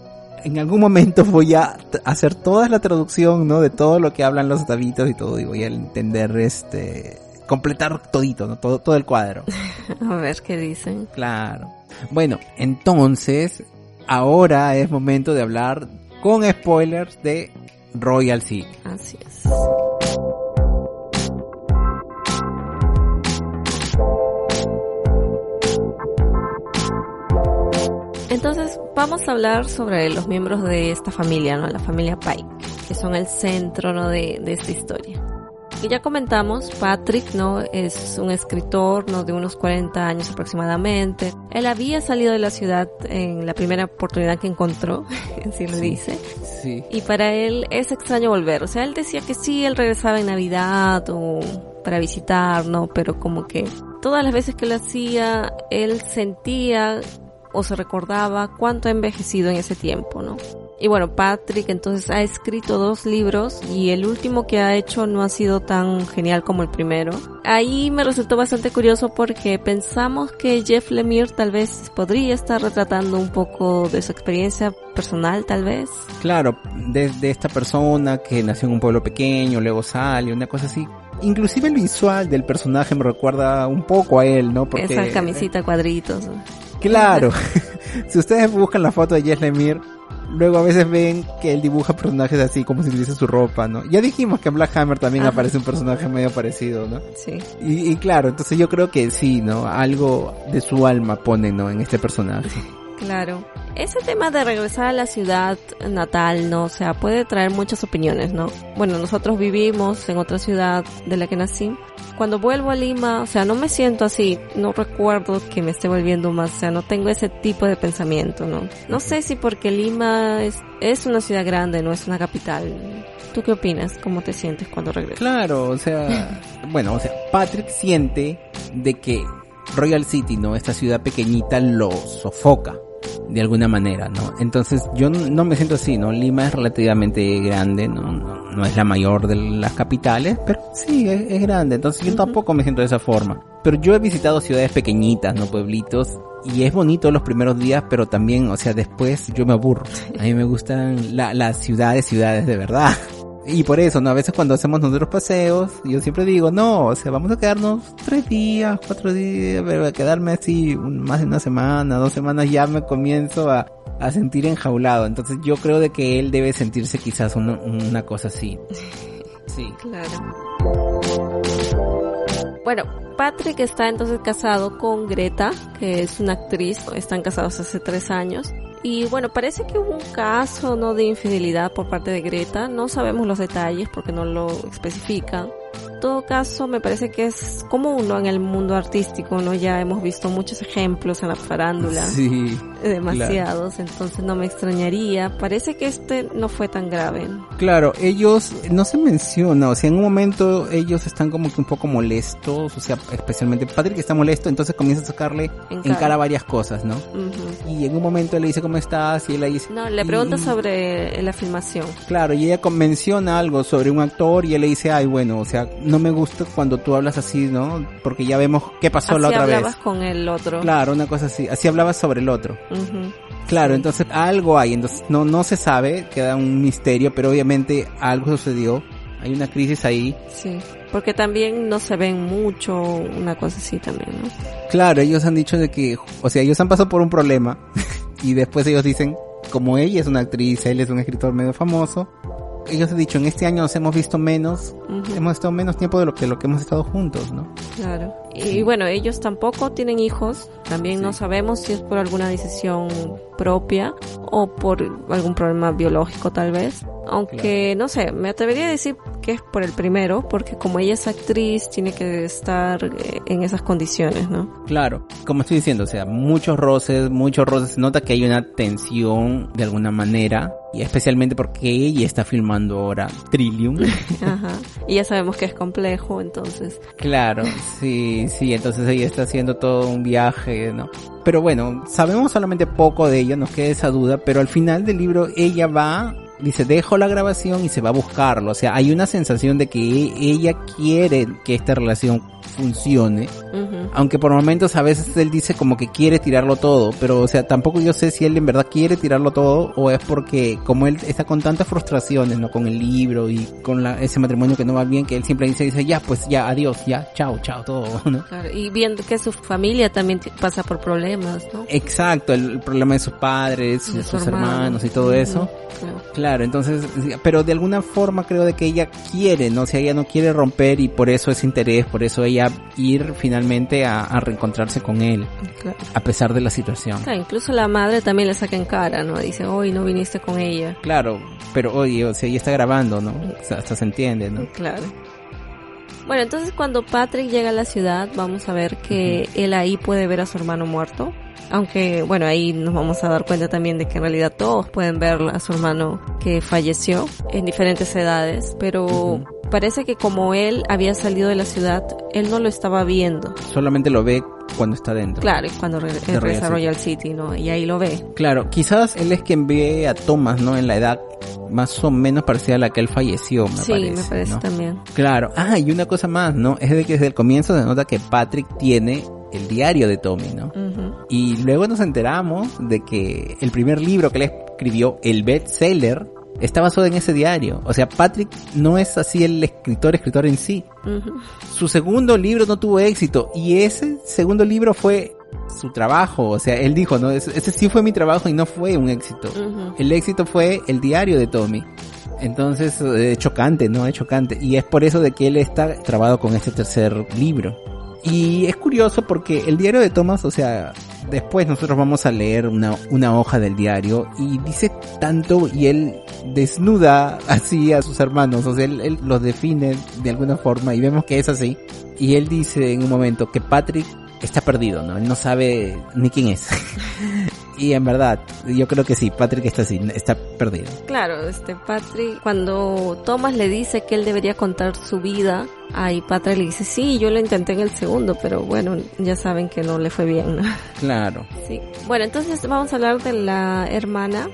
en algún momento voy a hacer toda la traducción, ¿no? De todo lo que hablan los tabitos y todo, y voy a entender este, completar todito, ¿no? Todo, todo el cuadro. a ver qué dicen. Claro. Bueno, entonces, ahora es momento de hablar con spoilers de Royal City. Así es. Entonces vamos a hablar sobre los miembros de esta familia, ¿no? La familia Pike, que son el centro, ¿no? De, de esta historia. Y ya comentamos, Patrick, ¿no? Es un escritor, ¿no? De unos 40 años aproximadamente. Él había salido de la ciudad en la primera oportunidad que encontró, así lo dice. Sí. Y para él es extraño volver. O sea, él decía que sí, él regresaba en Navidad o para visitar, ¿no? Pero como que todas las veces que lo hacía, él sentía o se recordaba cuánto ha envejecido en ese tiempo, ¿no? Y bueno, Patrick entonces ha escrito dos libros y el último que ha hecho no ha sido tan genial como el primero. Ahí me resultó bastante curioso porque pensamos que Jeff Lemire tal vez podría estar retratando un poco de su experiencia personal tal vez. Claro, desde esta persona que nació en un pueblo pequeño, luego sale, una cosa así. Inclusive el visual del personaje me recuerda un poco a él, ¿no? Porque, Esa camisita cuadritos. Claro. si ustedes buscan la foto de Jeff Lemire, luego a veces ven que él dibuja personajes así como si tuviese su ropa, ¿no? Ya dijimos que en Black Hammer también Ajá. aparece un personaje medio parecido, ¿no? Sí. Y, y claro, entonces yo creo que sí, ¿no? Algo de su alma pone, ¿no? En este personaje. Claro. Ese tema de regresar a la ciudad natal, ¿no? O sea, puede traer muchas opiniones, ¿no? Bueno, nosotros vivimos en otra ciudad de la que nací. Cuando vuelvo a Lima, o sea, no me siento así, no recuerdo que me esté volviendo más, o sea, no tengo ese tipo de pensamiento, ¿no? No sé si porque Lima es, es una ciudad grande, no es una capital. ¿Tú qué opinas? ¿Cómo te sientes cuando regresas? Claro, o sea, bueno, o sea, Patrick siente de que Royal City, ¿no? Esta ciudad pequeñita lo sofoca de alguna manera, ¿no? Entonces yo no me siento así, ¿no? Lima es relativamente grande, ¿no? No, no es la mayor de las capitales, pero sí, es, es grande, entonces yo tampoco me siento de esa forma. Pero yo he visitado ciudades pequeñitas, ¿no? Pueblitos, y es bonito los primeros días, pero también, o sea, después yo me aburro. A mí me gustan la, las ciudades, ciudades de verdad. Y por eso, ¿no? A veces cuando hacemos nuestros paseos, yo siempre digo, no, o sea, vamos a quedarnos tres días, cuatro días, pero quedarme así un- más de una semana, dos semanas, ya me comienzo a, a sentir enjaulado. Entonces yo creo de que él debe sentirse quizás una, una cosa así. Sí. Claro. Bueno, Patrick está entonces casado con Greta, que es una actriz. Están casados hace tres años. Y bueno, parece que hubo un caso no de infidelidad por parte de Greta. No sabemos los detalles porque no lo especifican. En todo caso, me parece que es común ¿no? en el mundo artístico, ¿no? Ya hemos visto muchos ejemplos en la farándula. Sí. Demasiados, entonces no me extrañaría. Parece que este no fue tan grave. Claro, ellos no se menciona, o sea, en un momento ellos están como que un poco molestos, o sea, especialmente Patrick está molesto, entonces comienza a sacarle En en cara. varias cosas, ¿no? Ujú. Y en un momento le dice cómo estás y él le dice... No, le pregunta y- sobre la filmación. Claro, y ella con- menciona algo sobre un actor y él le dice, ay, bueno, o sea, no me gusta cuando tú hablas así, ¿no? Porque ya vemos qué pasó Así la otra hablabas vez. con el otro. Claro, una cosa así. Así hablabas sobre el otro. Claro, Sí. entonces algo hay, entonces no, no se sabe, queda un misterio, pero obviamente algo sucedió. Hay una crisis ahí. Sí, porque también no se ven mucho, una cosa así también, ¿no? Claro, ellos han dicho de que, o sea, ellos han pasado por un problema y después ellos dicen, como ella es una actriz, él es un escritor medio famoso, ellos han dicho, en este año nos hemos visto menos, hemos estado menos tiempo de lo que, lo que hemos estado juntos, ¿no? Claro. Y bueno, ellos tampoco tienen hijos. También no sabemos si es por alguna decisión propia o por algún problema biológico tal vez. Aunque, no sé, me atrevería a decir que es por el primero, porque como ella es actriz, tiene que estar eh, en esas condiciones, ¿no? Claro, como estoy diciendo, o sea, muchos roces, muchos roces, se nota que hay una tensión de alguna manera, y especialmente porque ella está filmando ahora Trillium. Ajá. Y ya sabemos que es complejo, entonces. Claro, sí, sí, entonces ella está haciendo todo un viaje, ¿no? Pero bueno, sabemos solamente poco de ella, nos queda esa duda, pero al final del libro ella va dice, dejo la grabación y se va a buscarlo. O sea, hay una sensación de que ella quiere que esta relación funcione. Aunque por momentos a veces él dice como que quiere tirarlo todo, pero o sea, tampoco yo sé si él en verdad quiere tirarlo todo o es porque como él está con tantas frustraciones, ¿no? Con el libro y con la, ese matrimonio que no va bien, que él siempre dice, dice, ya, pues ya, adiós, ya, chao, chao, todo, ¿no? y viendo que su familia también pasa por problemas, ¿no? Exacto, el, problema de sus padres, sus hermanos y todo eso. Claro. Entonces, pero de alguna forma creo de que ella quiere, ¿no? O sea, ella no quiere romper y por eso es interés, por eso ella ir finalmente a, reencontrarse con él, a pesar de la situación. Claro, incluso la madre también le saca en cara, ¿no? Dice, hoy no viniste con ella. Claro, pero oye, o sea, ella está grabando, ¿no? O sea, hasta se entiende, ¿no? Claro. Bueno, entonces cuando Patrick llega a la ciudad, vamos a ver que él ahí puede ver a su hermano muerto. Aunque, bueno, ahí nos vamos a dar cuenta también de que en realidad todos pueden ver a su hermano que falleció en diferentes edades, pero parece que como él había salido de la ciudad, él no lo estaba viendo. Solamente lo ve cuando está dentro. Claro, cuando regresa a Royal City, ¿no? Y ahí lo ve. Claro, quizás él es quien ve a Thomas, ¿no? En la edad más o menos parecida a la que él falleció, me sí, parece. Sí, me parece también. Claro. Ah, y una cosa más, ¿no? Es de que desde el comienzo se nota que Patrick tiene el diario de Tommy, ¿no? Y luego nos enteramos de que el primer libro que él escribió, el bestseller, está basado en ese diario. O sea, Patrick no es así el escritor, escritor en sí. Su segundo libro no tuvo éxito y ese segundo libro fue su trabajo. O sea, él dijo, no, ese, sí fue mi trabajo y no fue un éxito. El éxito fue el diario de Tommy. Entonces, es chocante, ¿no? Es chocante. Y es por eso de que él está trabado con este tercer libro. Y es curioso porque el diario de Thomas, o sea, después nosotros vamos a leer una, una hoja del diario y dice tanto y él desnuda así a sus hermanos, o sea, él, los define de alguna forma y vemos que es así. Y él dice en un momento que Patrick está perdido, ¿no? Él no sabe ni quién es. y en verdad, yo creo que sí, Patrick está así, está perdido. Claro, este Patrick, cuando Thomas le dice que él debería contar su vida, ahí Patrick le dice, sí, yo lo intenté en el segundo, pero bueno, ya saben que no le fue bien. Claro. Sí. Bueno, entonces vamos a hablar de la hermana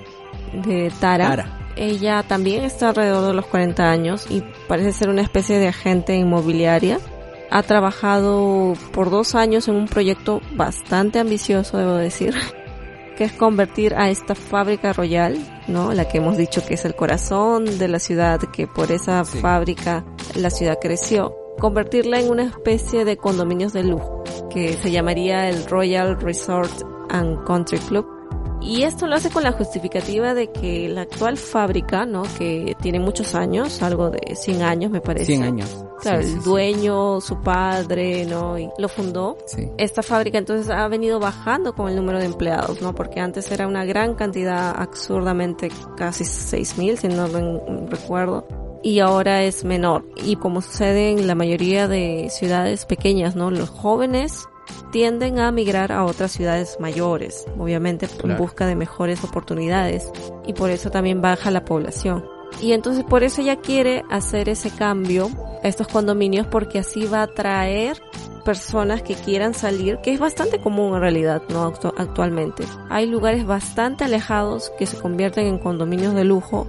de Tara. Tara. Ella también está alrededor de los 40 años y parece ser una especie de agente inmobiliaria ha trabajado por dos años en un proyecto bastante ambicioso, debo decir, que es convertir a esta fábrica royal, ¿no? La que hemos dicho que es el corazón de la ciudad, que por esa fábrica la ciudad creció, convertirla en una especie de condominios de lujo, que se llamaría el Royal Resort and Country Club y esto lo hace con la justificativa de que la actual fábrica, ¿no? Que tiene muchos años, algo de 100 años me parece. 100 años. Claro, el dueño, su padre, ¿no? Y lo fundó. Sí. Esta fábrica entonces ha venido bajando con el número de empleados, ¿no? Porque antes era una gran cantidad, absurdamente casi 6.000, si no recuerdo y ahora es menor. Y como sucede en la mayoría de ciudades pequeñas, ¿no? Los jóvenes tienden a migrar a otras ciudades mayores, obviamente en busca de mejores oportunidades y por eso también baja la población. Y entonces por eso ella quiere hacer ese cambio a estos condominios porque así va a atraer personas que quieran salir, que es bastante común en realidad, ¿no? Actualmente. Hay lugares bastante alejados que se convierten en condominios de lujo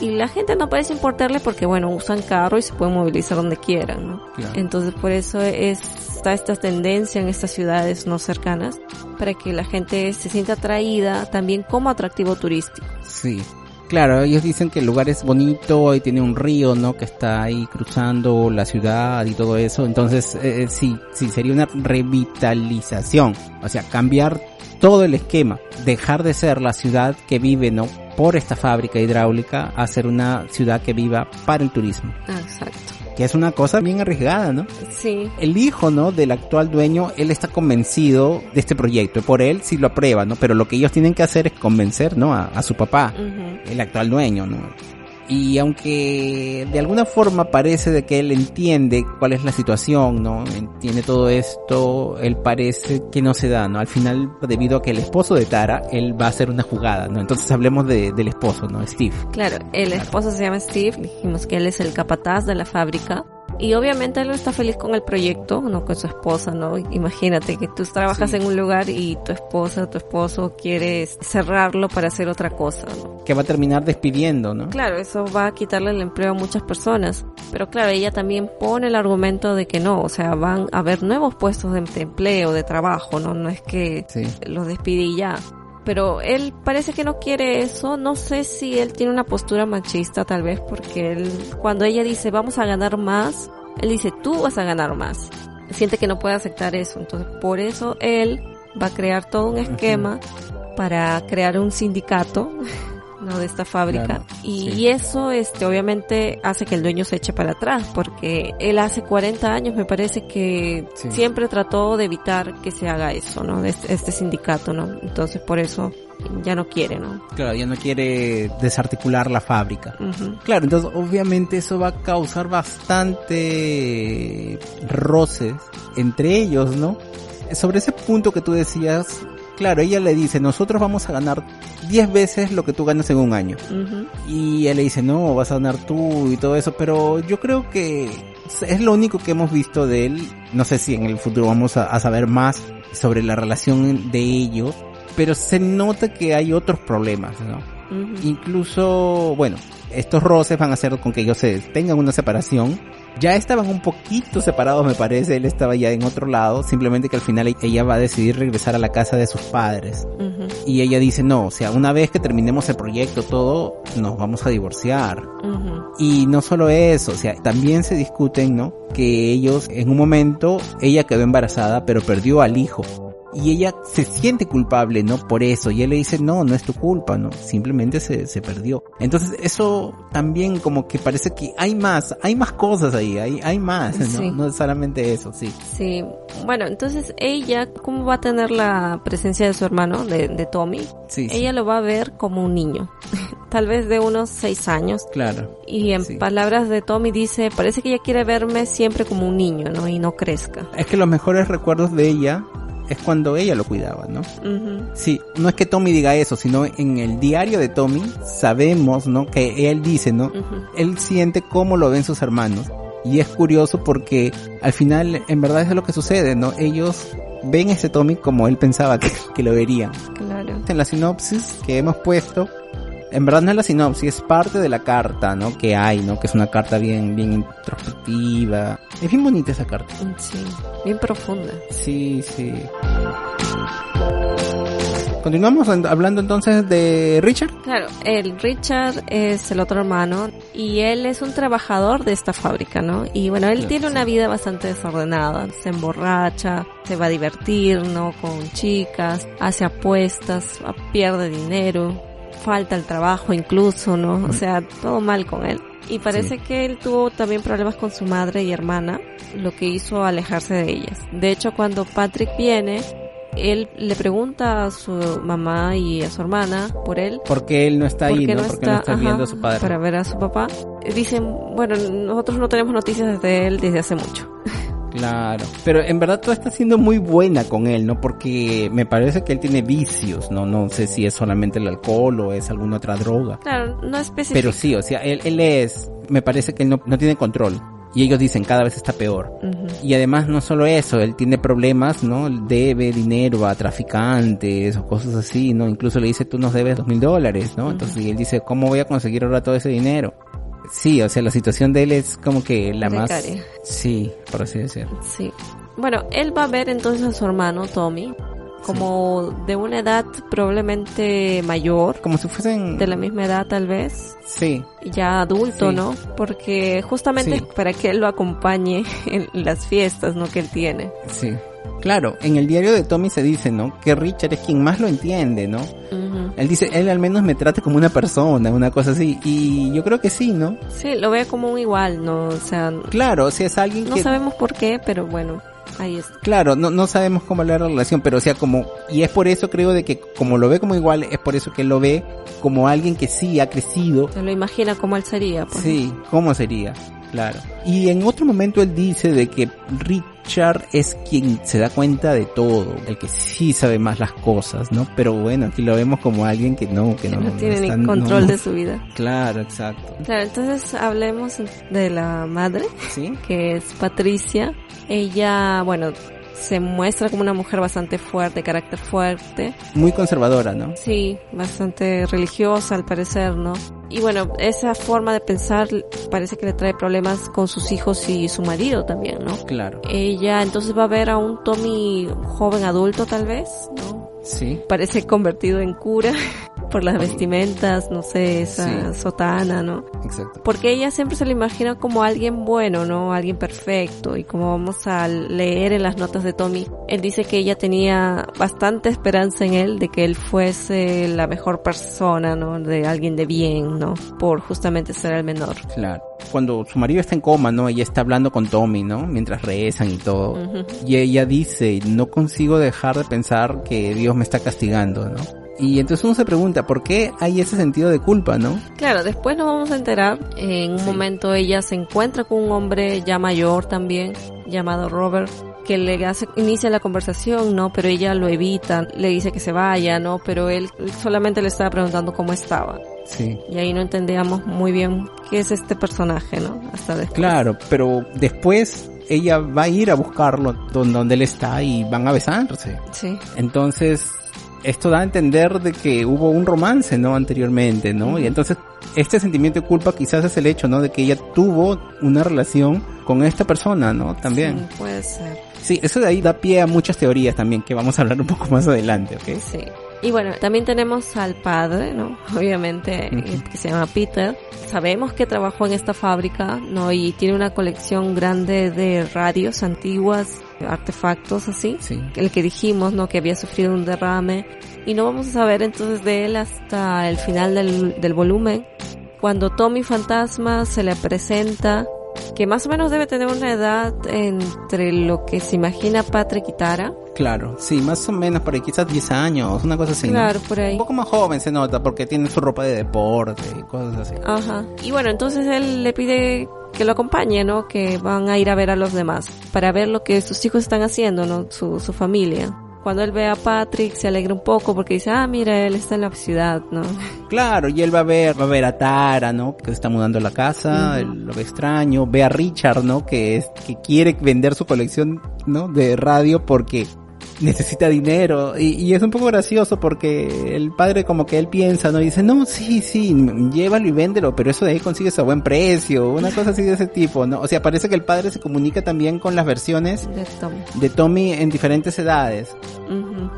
y la gente no parece importarle porque bueno usan carro y se pueden movilizar donde quieran ¿no? entonces por eso está esta tendencia en estas ciudades no cercanas para que la gente se sienta atraída también como atractivo turístico sí Claro, ellos dicen que el lugar es bonito y tiene un río, ¿no? Que está ahí cruzando la ciudad y todo eso. Entonces, eh, eh, sí, sí, sería una revitalización. O sea, cambiar todo el esquema. Dejar de ser la ciudad que vive, ¿no? por esta fábrica hidráulica a ser una ciudad que viva para el turismo. Exacto. Que es una cosa bien arriesgada, ¿no? Sí. El hijo, ¿no? Del actual dueño, él está convencido de este proyecto. Por él sí lo aprueba, ¿no? Pero lo que ellos tienen que hacer es convencer, ¿no? A, su papá, el actual dueño, ¿no? Y aunque de alguna forma parece de que él entiende cuál es la situación, ¿no? Entiende todo esto, él parece que no se da, ¿no? Al final, debido a que el esposo de Tara, él va a hacer una jugada, ¿no? Entonces hablemos de, del esposo, ¿no? Steve. Claro, el esposo se llama Steve, dijimos que él es el capataz de la fábrica y obviamente él está feliz con el proyecto, no con su esposa, ¿no? Imagínate que tú trabajas en un lugar y tu esposa, tu esposo quiere cerrarlo para hacer otra cosa, ¿no? que va a terminar despidiendo, ¿no? Claro, eso va a quitarle el empleo a muchas personas. Pero claro, ella también pone el argumento de que no, o sea, van a haber nuevos puestos de empleo, de trabajo, ¿no? No es que los despide ya. Pero él parece que no quiere eso. No sé si él tiene una postura machista tal vez porque él, cuando ella dice vamos a ganar más, él dice tú vas a ganar más. Siente que no puede aceptar eso. Entonces por eso él va a crear todo un esquema para crear un sindicato ¿no? de esta fábrica. Y, eso este obviamente hace que el dueño se eche para atrás porque él hace 40 años me parece que siempre trató de evitar que se haga eso no de este, este, sindicato no entonces por eso ya no quiere no claro ya no quiere desarticular la fábrica. Claro entonces obviamente eso va a causar bastante roces entre ellos no sobre ese punto que tú decías Claro, ella le dice, nosotros vamos a ganar 10 veces lo que tú ganas en un año. Y él le dice, no, vas a ganar tú y todo eso, pero yo creo que es lo único que hemos visto de él. No sé si en el futuro vamos a, saber más sobre la relación de ellos, pero se nota que hay otros problemas, ¿no? Incluso, bueno, estos roces van a hacer con que ellos se tengan una separación ya estaban un poquito separados, me parece. Él estaba ya en otro lado. Simplemente que al final ella va a decidir regresar a la casa de sus padres. Y ella dice, no, o sea, una vez que terminemos el proyecto, todo, nos vamos a divorciar. Y no solo eso, o sea, también se discuten, ¿no? Que ellos, en un momento, ella quedó embarazada, pero perdió al hijo y ella se siente culpable, ¿no? Por eso. Y él le dice, no, no es tu culpa, ¿no? Simplemente se, se perdió. Entonces eso también como que parece que hay más, hay más cosas ahí, hay, hay más, ¿no? No solamente eso, sí. Sí. Bueno, entonces ella, ¿cómo va a tener la presencia de su hermano, de, de Tommy? Sí, ella lo va a ver como un niño. Tal vez de unos seis años. Claro. Y en palabras de Tommy dice, parece que ella quiere verme siempre como un niño, ¿no? Y no crezca. Es que los mejores recuerdos de ella es cuando ella lo cuidaba, ¿no? Sí, no es que Tommy diga eso, sino en el diario de Tommy sabemos, ¿no? Que él dice, ¿no? Él siente cómo lo ven sus hermanos. Y es curioso porque al final en verdad es lo que sucede, ¿no? Ellos ven ese Tommy como él pensaba que, que lo verían. Claro. En la sinopsis que hemos puesto, en verdad no es la sinopsis, es parte de la carta, ¿no? Que hay, ¿no? Que es una carta bien, bien introspectiva. Es bien bonita esa carta. Sí, bien profunda. Sí, sí. Continuamos hablando entonces de Richard. Claro, el Richard es el otro hermano y él es un trabajador de esta fábrica, ¿no? Y bueno, él tiene una vida bastante desordenada, se emborracha, se va a divertir, ¿no? Con chicas, hace apuestas, pierde dinero falta el trabajo incluso, ¿no? O sea, todo mal con él. Y parece que él tuvo también problemas con su madre y hermana, lo que hizo alejarse de ellas. De hecho, cuando Patrick viene, él le pregunta a su mamá y a su hermana por él. Porque él no está ahí, ¿no? Porque no está viendo a su padre. Para ver a su papá. Dicen, bueno, nosotros no tenemos noticias de él desde hace mucho. Claro, pero en verdad tú está siendo muy buena con él, ¿no? Porque me parece que él tiene vicios, ¿no? No sé si es solamente el alcohol o es alguna otra droga. Claro, no específico. Pero sí, o sea, él, él es, me parece que él no, no tiene control. Y ellos dicen cada vez está peor. Y además no solo eso, él tiene problemas, ¿no? Debe dinero a traficantes o cosas así, ¿no? Incluso le dice tú nos debes dos mil dólares, ¿no? Entonces él dice, ¿cómo voy a conseguir ahora todo ese dinero? Sí, o sea, la situación de él es como que la más... Sí, por así decirlo. Sí. Bueno, él va a ver entonces a su hermano Tommy como de una edad probablemente mayor. Como si fuesen... De la misma edad tal vez. Sí. Ya adulto, ¿no? Porque justamente para que él lo acompañe en las fiestas, ¿no? Que él tiene. Sí. Claro, en el diario de Tommy se dice, ¿no? Que Richard es quien más lo entiende, ¿no? Él dice, él al menos me trate como una persona, una cosa así. Y yo creo que sí, ¿no? Sí, lo ve como un igual, ¿no? O sea... Claro, sea, es alguien no que... No sabemos por qué, pero bueno. Ahí está. Claro, no, no sabemos cómo es la relación, pero o sea, como, y es por eso creo de que como lo ve como igual, es por eso que lo ve como alguien que sí ha crecido. Se lo imagina como él sería, pues. Sí, cómo sería, claro. Y en otro momento él dice de que Rick Char es quien se da cuenta de todo, el que sí sabe más las cosas, ¿no? Pero bueno, aquí lo vemos como alguien que no, que, no, tiene ni control de su vida. Claro, exacto. Claro, entonces hablemos de la madre, ¿Sí? que es Patricia. Ella, bueno, se muestra como una mujer bastante fuerte, carácter fuerte. Muy conservadora, ¿no? Sí, bastante religiosa al parecer, ¿no? Y bueno, esa forma de pensar parece que le trae problemas con sus hijos y su marido también, ¿no? Claro. Ella entonces va a ver a un Tommy joven adulto tal vez, ¿no? Sí. Parece convertido en cura por las vestimentas, no sé, esa sotana, ¿no? Exacto. Porque ella siempre se le imagina como alguien bueno, ¿no? Alguien perfecto. Y como vamos a leer en las notas de Tommy, él dice que ella tenía bastante esperanza en él de que él fuese la mejor persona, ¿no? De alguien de bien, ¿no? Por justamente ser el menor. Claro. Cuando su marido está en coma, ¿no? Ella está hablando con Tommy, ¿no? Mientras rezan y todo. Y ella dice, no consigo dejar de pensar que Dios me está castigando, ¿no? Y entonces uno se pregunta, ¿por qué hay ese sentido de culpa, no? Claro, después nos vamos a enterar. En un momento ella se encuentra con un hombre ya mayor también, llamado Robert, que le hace, inicia la conversación, ¿no? Pero ella lo evita, le dice que se vaya, ¿no? Pero él solamente le estaba preguntando cómo estaba. Sí. Y ahí no entendíamos muy bien qué es este personaje, ¿no? Hasta después. Claro, pero después ella va a ir a buscarlo donde él está y van a besarse. Sí. Entonces, esto da a entender de que hubo un romance, ¿no? Anteriormente, ¿no? Y entonces, este sentimiento de culpa quizás es el hecho, ¿no? De que ella tuvo una relación con esta persona, ¿no? También. Sí, puede ser. Sí, eso de ahí da pie a muchas teorías también, que vamos a hablar un poco más adelante, ¿ok? Sí. Y bueno, también tenemos al padre, ¿no? Obviamente, que se llama Peter. Sabemos que trabajó en esta fábrica, ¿no? Y tiene una colección grande de radios antiguas, artefactos así. Sí. El que dijimos, ¿no? Que había sufrido un derrame. Y no vamos a saber entonces de él hasta el final del, del volumen. Cuando Tommy Fantasma se le presenta, que más o menos debe tener una edad entre lo que se imagina Patrick y Tara. Claro, sí, más o menos por ahí, quizás 10 años, una cosa así. ¿no? Claro, por ahí. Un poco más joven se nota porque tiene su ropa de deporte y cosas así. Ajá. Y bueno, entonces él le pide que lo acompañe, ¿no? Que van a ir a ver a los demás para ver lo que sus hijos están haciendo, ¿no? Su, su familia. Cuando él ve a Patrick se alegra un poco porque dice, ah, mira, él está en la ciudad, ¿no? Claro, y él va a ver, va a ver a Tara, ¿no? Que está mudando la casa, él lo ve extraño, ve a Richard, ¿no? Que es, que quiere vender su colección, ¿no? De radio porque necesita dinero y, y, es un poco gracioso porque el padre como que él piensa, ¿no? Y dice, no, sí, sí, llévalo y véndelo, pero eso de ahí consigues a buen precio, una cosa así de ese tipo, ¿no? O sea, parece que el padre se comunica también con las versiones De Tommy. de Tommy en diferentes edades.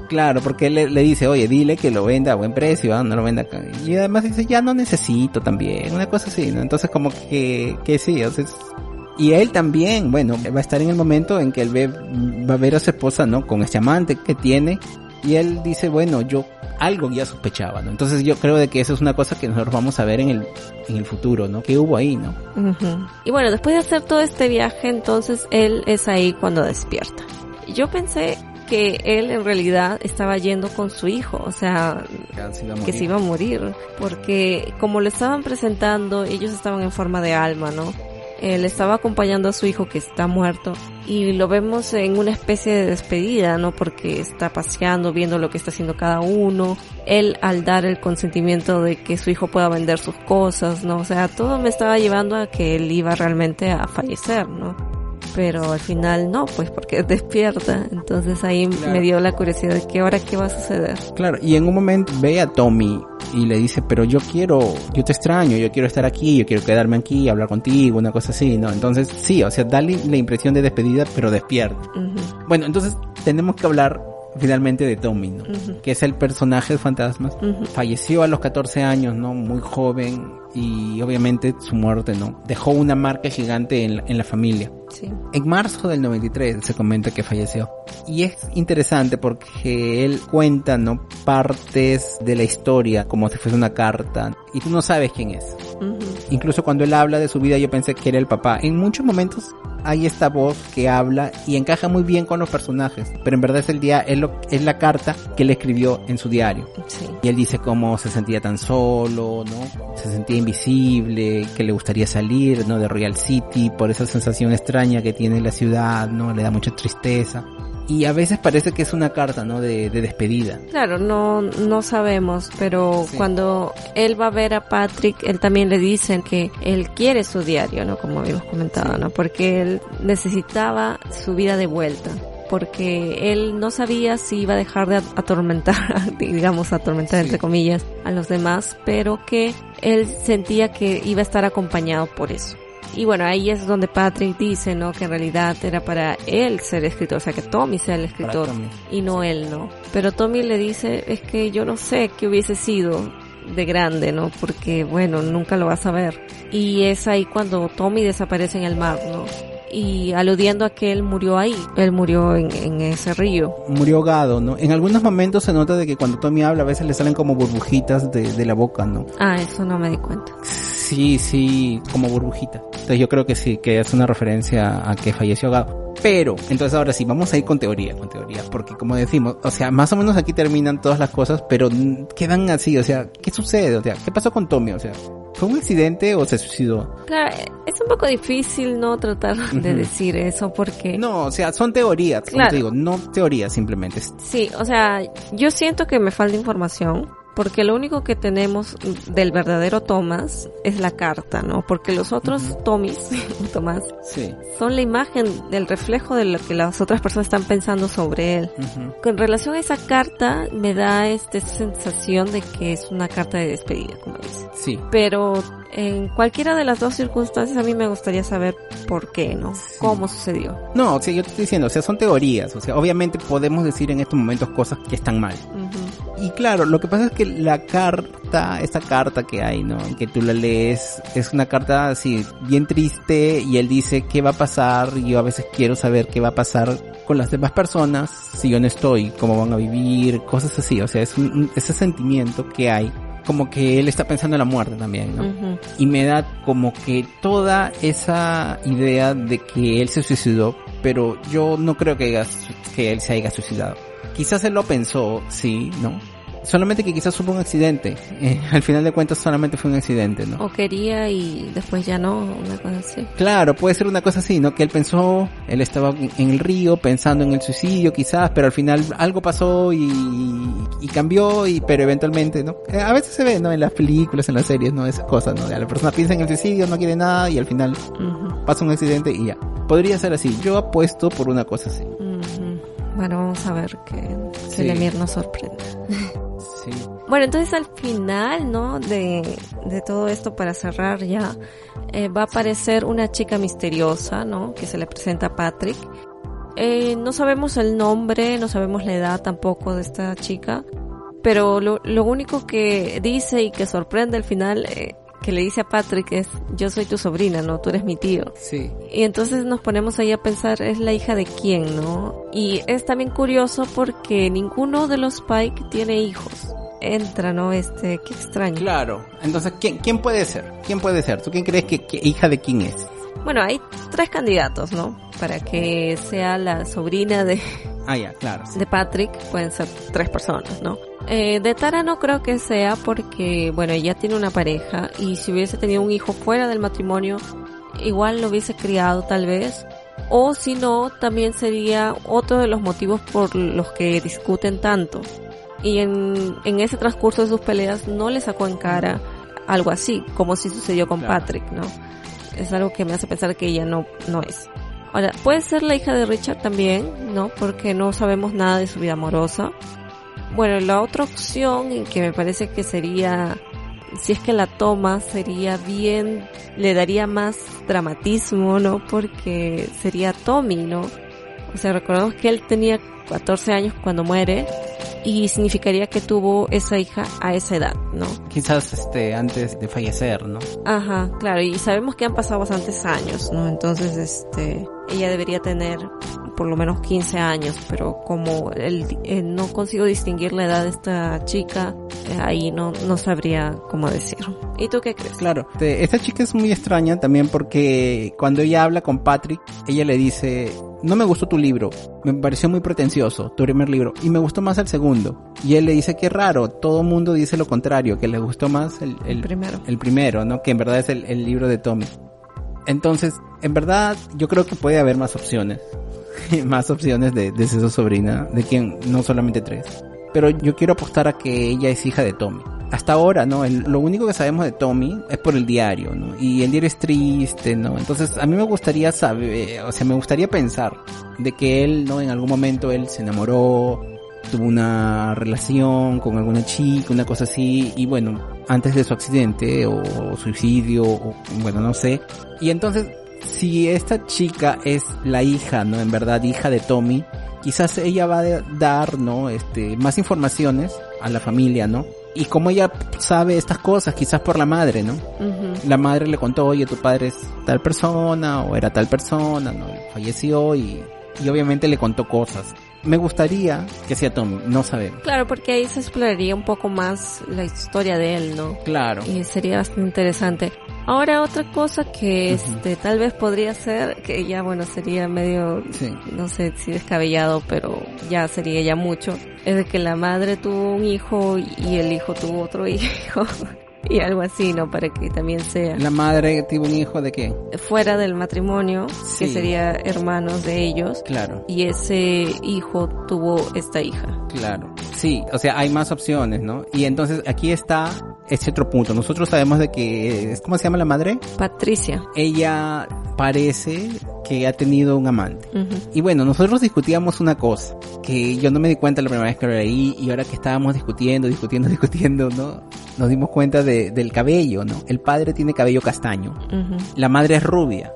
Claro, porque él le, le dice, oye, dile que lo venda a buen precio, ¿ah? no lo venda acá. Y además dice, ya no necesito también, una cosa así, ¿no? Entonces como que, que sí, o sea, es- y él también, bueno, va a estar en el momento en que él ve, va a ver a su esposa, ¿no? Con este amante que tiene. Y él dice, bueno, yo algo ya sospechaba, ¿no? Entonces yo creo de que eso es una cosa que nosotros vamos a ver en el, en el futuro, ¿no? ¿Qué hubo ahí, no? Y bueno, después de hacer todo este viaje, entonces él es ahí cuando despierta. Yo pensé que él en realidad estaba yendo con su hijo, o sea, que se iba a morir, porque como lo estaban presentando, ellos estaban en forma de alma, ¿no? Él estaba acompañando a su hijo que está muerto y lo vemos en una especie de despedida, ¿no? Porque está paseando, viendo lo que está haciendo cada uno. Él al dar el consentimiento de que su hijo pueda vender sus cosas, ¿no? O sea, todo me estaba llevando a que él iba realmente a fallecer, ¿no? Pero al final no, pues porque despierta. Entonces ahí Claro. me dio la curiosidad de que ahora qué va a suceder. Claro, y en un momento ve a Tommy y le dice, pero yo quiero, yo te extraño, yo quiero estar aquí, yo quiero quedarme aquí, hablar contigo, una cosa así, ¿no? Entonces, sí, o sea, dale la impresión de despedida, pero despierta. Bueno, entonces tenemos que hablar finalmente de Tommy. Que es el personaje de Fantasmas. Falleció a los 14 años, ¿no? Muy joven y obviamente su muerte, ¿no? Dejó una marca gigante en, la- en la familia. Sí. En marzo del 93 se comenta que falleció. Y es interesante porque él cuenta, ¿no? Partes de la historia como si fuese una carta. Y tú no sabes quién es. Incluso cuando él habla de su vida yo pensé que era el papá. En muchos momentos hay esta voz que habla y encaja muy bien con los personajes. Pero en verdad es el día, es, lo- es la carta que él escribió en su diario. Sí. Y él dice cómo se sentía tan solo, ¿no? Se sentía invisible, que le gustaría salir, ¿no? De Royal City por esa sensación extraña que tiene la ciudad, ¿no? Le da mucha tristeza. Y a veces parece que es una carta, ¿no? De, de despedida. Claro, no, no sabemos, pero Sí. cuando él va a ver a Patrick, él también le dicen que él quiere su diario, ¿no? Como habíamos comentado, ¿no? Porque él necesitaba su vida de vuelta. porque él no sabía si iba a dejar de atormentar, digamos, atormentar entre comillas, a los demás, pero que él sentía que iba a estar acompañado por eso. Y bueno, ahí es donde Patrick dice, ¿no? Que en realidad era para él ser escritor, o sea, que Tommy sea el escritor y no él, ¿no? Pero Tommy le dice, es que yo no sé qué hubiese sido de grande, ¿no? Porque, bueno, nunca lo vas a ver. Y es ahí cuando Tommy desaparece en el mar, ¿no? y aludiendo a que él murió ahí, él murió en, en, ese río. Murió ahogado, ¿no? En algunos momentos se nota de que cuando Tommy habla a veces le salen como burbujitas de, de la boca, ¿no? Ah, eso no me di cuenta. Sí, sí, como burbujita. Entonces yo creo que sí, que es una referencia a que falleció ahogado. Pero, entonces ahora sí, vamos a ir con teoría, con teoría, porque como decimos, o sea, más o menos aquí terminan todas las cosas, pero quedan así, o sea, ¿qué sucede? O sea, ¿qué pasó con Tommy? O sea, ¿fue un accidente o se suicidó? Claro, es un poco difícil no tratar de decir eso porque... No, o sea, son teorías, como te digo, no teorías simplemente. Sí, o sea, yo siento que me falta información porque lo único que tenemos del verdadero Thomas es la carta, ¿no? Porque los otros Tomis, Tomás, son la imagen del reflejo de lo que las otras personas están pensando sobre él. Con relación a esa carta, me da esta sensación de que es una carta de despedida, como dice. Sí. Pero en cualquiera de las dos circunstancias a mí me gustaría saber por qué, ¿no? ¿Cómo sucedió? No, o sea, yo te estoy diciendo, o sea, son teorías, o sea, obviamente podemos decir en estos momentos cosas que están mal. Y claro, lo que pasa es que la carta, esta carta que hay, ¿no? Que tú la lees, es una carta así, bien triste, y él dice, ¿qué va a pasar? Y yo a veces quiero saber qué va a pasar con las demás personas si yo no estoy, cómo van a vivir, cosas así, o sea, es un, ese sentimiento que hay como que él está pensando en la muerte también, ¿no? Y me da como que toda esa idea de que él se suicidó, pero yo no creo que, que él se haya suicidado. Quizás él lo pensó, sí, ¿no? Solamente que quizás hubo un accidente. Eh, al final de cuentas solamente fue un accidente, ¿no? O quería y después ya no, una cosa así. Claro, puede ser una cosa así, ¿no? Que él pensó, él estaba en el río pensando en el suicidio quizás, pero al final algo pasó y, y cambió, y pero eventualmente, ¿no? Eh, a veces se ve, ¿no? En las películas, en las series, ¿no? Esas cosas, ¿no? La persona piensa en el suicidio, no quiere nada y al final pasa un accidente y ya. Podría ser así. Yo apuesto por una cosa así. Bueno, vamos a ver que, que Lemir nos sorprenda. Bueno, entonces al final, ¿no? De, de todo esto para cerrar ya, eh, va a aparecer una chica misteriosa, ¿no? Que se le presenta a Patrick. Eh, no sabemos el nombre, no sabemos la edad tampoco de esta chica, pero lo, lo único que dice y que sorprende al final eh, que le dice a Patrick es, yo soy tu sobrina, ¿no? Tú eres mi tío. Sí. Y entonces nos ponemos ahí a pensar, ¿es la hija de quién, no? Y es también curioso porque ninguno de los Pike tiene hijos. Entra, ¿no? Este, qué extraño. Claro. Entonces, ¿quién, quién puede ser? ¿Quién puede ser? ¿Tú quién crees que, hija de quién es? Bueno, hay tres candidatos, ¿no? Para que sea la sobrina de... Ah, ya, claro. De Patrick, pueden ser tres personas, ¿no? Eh, de Tara no creo que sea porque, bueno, ella tiene una pareja y si hubiese tenido un hijo fuera del matrimonio, igual lo hubiese criado tal vez. O si no, también sería otro de los motivos por los que discuten tanto. Y en, en ese transcurso de sus peleas no le sacó en cara algo así, como si sucedió con Patrick, ¿no? Es algo que me hace pensar que ella no, no es. Ahora, puede ser la hija de Richard también, ¿no? Porque no sabemos nada de su vida amorosa. Bueno, la otra opción que me parece que sería, si es que la toma, sería bien, le daría más dramatismo, ¿no? Porque sería Tommy, ¿no? O sea, recordemos que él tenía 14 años cuando muere y significaría que tuvo esa hija a esa edad, ¿no? Quizás este antes de fallecer, ¿no? Ajá, claro, y sabemos que han pasado bastantes años, ¿no? Entonces, este, ella debería tener por lo menos 15 años, pero como él, eh, no consigo distinguir la edad de esta chica, eh, ahí no, no sabría cómo decirlo. ¿Y tú qué crees? Claro, esta chica es muy extraña también porque cuando ella habla con Patrick, ella le dice, no me gustó tu libro, me pareció muy pretencioso, tu primer libro, y me gustó más el segundo. Y él le dice que raro, todo mundo dice lo contrario, que le gustó más el, el, primero. el primero, ¿no? Que en verdad es el, el libro de Tommy. Entonces, en verdad, yo creo que puede haber más opciones. más opciones de, de su sobrina, de quien no solamente tres. Pero yo quiero apostar a que ella es hija de Tommy. hasta ahora, ¿no? El- lo único que sabemos de Tommy es por el diario, ¿no? Y el diario es triste, ¿no? Entonces a mí me gustaría saber, o sea, me gustaría pensar de que él, ¿no? En algún momento él se enamoró, tuvo una relación con alguna chica, una cosa así, y bueno, antes de su accidente o suicidio, o bueno, no sé. Y entonces, si esta chica es la hija, ¿no? En verdad, hija de Tommy, quizás ella va a dar, ¿no? Este, más informaciones a la familia, ¿no? Y como ella sabe estas cosas, quizás por la madre, ¿no? Ujú. La madre le contó, oye, tu padre es tal persona, o era tal persona, ¿no? Falleció y, y obviamente le contó cosas. Me gustaría que sea Tommy, no sabemos. Claro, porque ahí se exploraría un poco más la historia de él, ¿no? Claro. Y sería bastante interesante. Ahora otra cosa que este tal vez podría ser, que ya bueno sería medio, Sí. no sé si descabellado, pero ya sería ya mucho, es de que la madre tuvo un hijo y el hijo tuvo otro hijo y algo así, ¿no? Para que también sea La madre tuvo un hijo de qué? fuera del matrimonio, que Sí. sería hermanos de ellos, Claro. y ese hijo tuvo esta hija. Claro. Sí, o sea, hay más opciones, ¿no? Y entonces aquí está este otro punto. Nosotros sabemos de que, ¿cómo se llama la madre? Patricia. Ella parece que ha tenido un amante. Y bueno, nosotros discutíamos una cosa, que yo no me di cuenta la primera vez que lo leí, y ahora que estábamos discutiendo, discutiendo, discutiendo, ¿no? Nos dimos cuenta de, del cabello, ¿no? El padre tiene cabello castaño, la madre es rubia.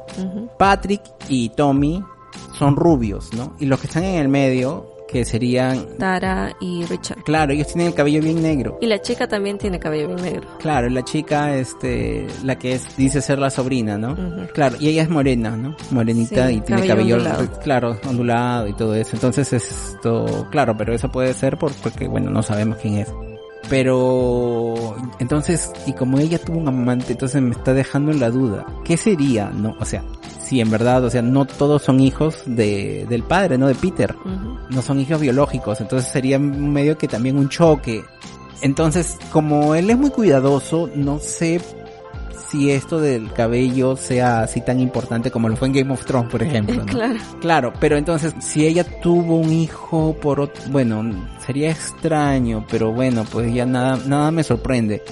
Patrick y Tommy son rubios, ¿no? Y los que están en el medio, que serían, Tara y Richard. claro, ellos tienen el cabello bien negro. Y la chica también tiene cabello bien negro. Claro, la chica, este, la que es, dice ser la sobrina, ¿no? Ujú. Claro, y ella es morena, ¿no? Morenita Sí, y tiene cabello cabello, ondulado. claro, ondulado y todo eso. Entonces esto, claro, pero eso puede ser por, porque, bueno, no sabemos quién es. Pero, entonces, y como ella tuvo un amante, entonces me está dejando en la duda. ¿Qué sería, no? O sea, si en verdad, o sea, no todos son hijos de, del padre, ¿no? De Peter. No son hijos biológicos, entonces sería medio que también un choque. Entonces, como él es muy cuidadoso, no sé si esto del cabello sea así tan importante como lo fue en Game of Thrones, por ejemplo. ¿no? Claro. Claro, pero entonces, si ella tuvo un hijo por otro, bueno, sería extraño, pero bueno, pues ya nada, nada me sorprende.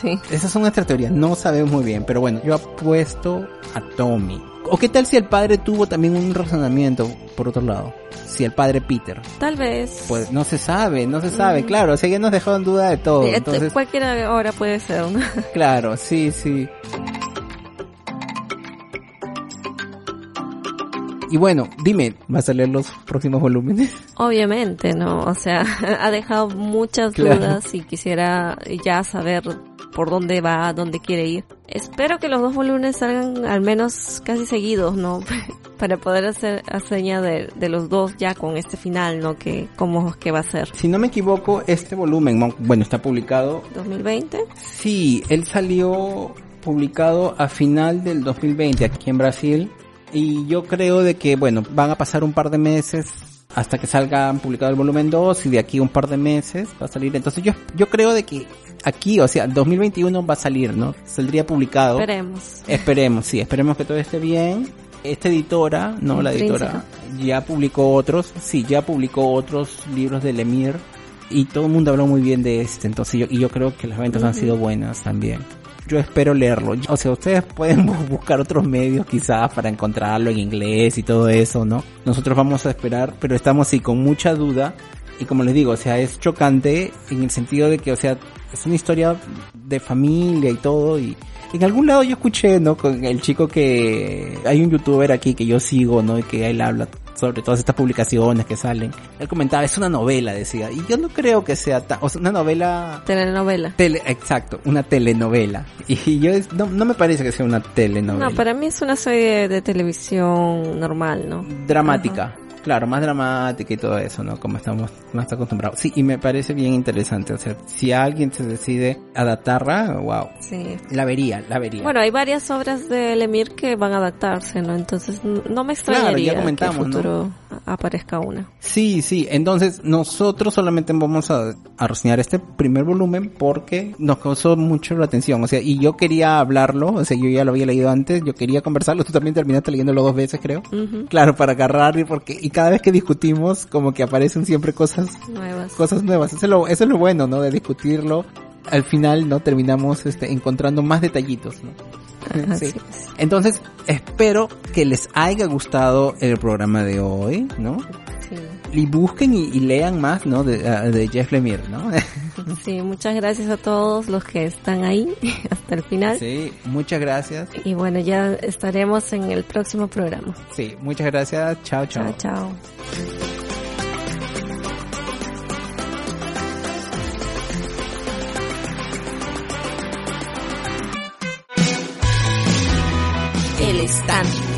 Sí. Esas son nuestras teorías, no sabemos muy bien, pero bueno, yo apuesto a Tommy. ¿O qué tal si el padre tuvo también un razonamiento, por otro lado? Si el padre Peter. Tal vez. Pues no se sabe, no se sabe, Mm. claro, o sea, ya nos dejó en duda de todo. Entonces, Cualquier hora puede ser, ¿no? claro, sí, sí. Y bueno, dime, ¿vas a leer los próximos volúmenes? Obviamente, ¿no? O sea, ha dejado muchas Claro. dudas y quisiera ya saber por dónde va, dónde quiere ir. Espero que los dos volúmenes salgan al menos casi seguidos, ¿no? Para poder hacer haseña de, de los dos ya con este final, ¿no? Que cómo que va a ser. Si no me equivoco, este volumen, bueno, está publicado. 2020. Sí, él salió publicado a final del 2020 aquí en Brasil. Y yo creo de que, bueno, van a pasar un par de meses hasta que salga publicado el volumen 2 y de aquí un par de meses va a salir. Entonces yo, yo creo de que aquí, o sea, 2021 va a salir, ¿no? Saldría publicado. Esperemos. Esperemos, sí, esperemos que todo esté bien. Esta editora, no la editora, ya publicó otros, sí, ya publicó otros libros de Lemir y todo el mundo habló muy bien de este, entonces yo, y yo creo que las ventas han sido buenas también. Yo espero leerlo. O sea, ustedes pueden bu- buscar otros medios quizás para encontrarlo en inglés y todo eso, ¿no? Nosotros vamos a esperar, pero estamos sí con mucha duda y como les digo, o sea, es chocante en el sentido de que, o sea, es una historia de familia y todo y en algún lado yo escuché, ¿no? Con el chico que hay un youtuber aquí que yo sigo, ¿no? Y que él habla sobre todas estas publicaciones que salen. Él comentaba, es una novela, decía. Y yo no creo que sea tan, o sea, una novela Telenovela. Tele, exacto, una telenovela. Y yo no, no me parece que sea una telenovela. No, para mí es una serie de televisión normal, ¿no? Dramática. Claro, más dramática y todo eso, ¿no? Como estamos más acostumbrados. Sí, y me parece bien interesante. O sea, si alguien se decide adaptarla, wow. Sí. La vería, la vería. Bueno, hay varias obras de Lemir que van a adaptarse, ¿no? Entonces no me extrañaría comentamos, que en futuro a- aparezca una. Sí, sí. Entonces, nosotros solamente vamos a, a reseñar este primer volumen porque nos causó mucho la atención. O sea, y yo quería hablarlo. O sea, yo ya lo había leído antes. Yo quería conversarlo. Tú también terminaste leyéndolo dos veces, creo. Claro, para agarrar y porque, y cada vez que discutimos, como que aparecen siempre cosas, Nuevas. cosas nuevas. Eso es lo, eso es lo bueno, ¿no? De discutirlo al final no terminamos este, encontrando más detallitos, ¿no? Sí. Entonces, espero que les haya gustado el programa de hoy, ¿no? Sí. Y busquen y, lean más, ¿no? De, ah, de Jeff Lemire, ¿no? Sí, muchas gracias a todos los que están ahí hasta el final. Sí, muchas gracias. Y bueno, ya estaremos en el próximo programa. Sí, muchas gracias. Chao, chao. Chao, chao. El estante.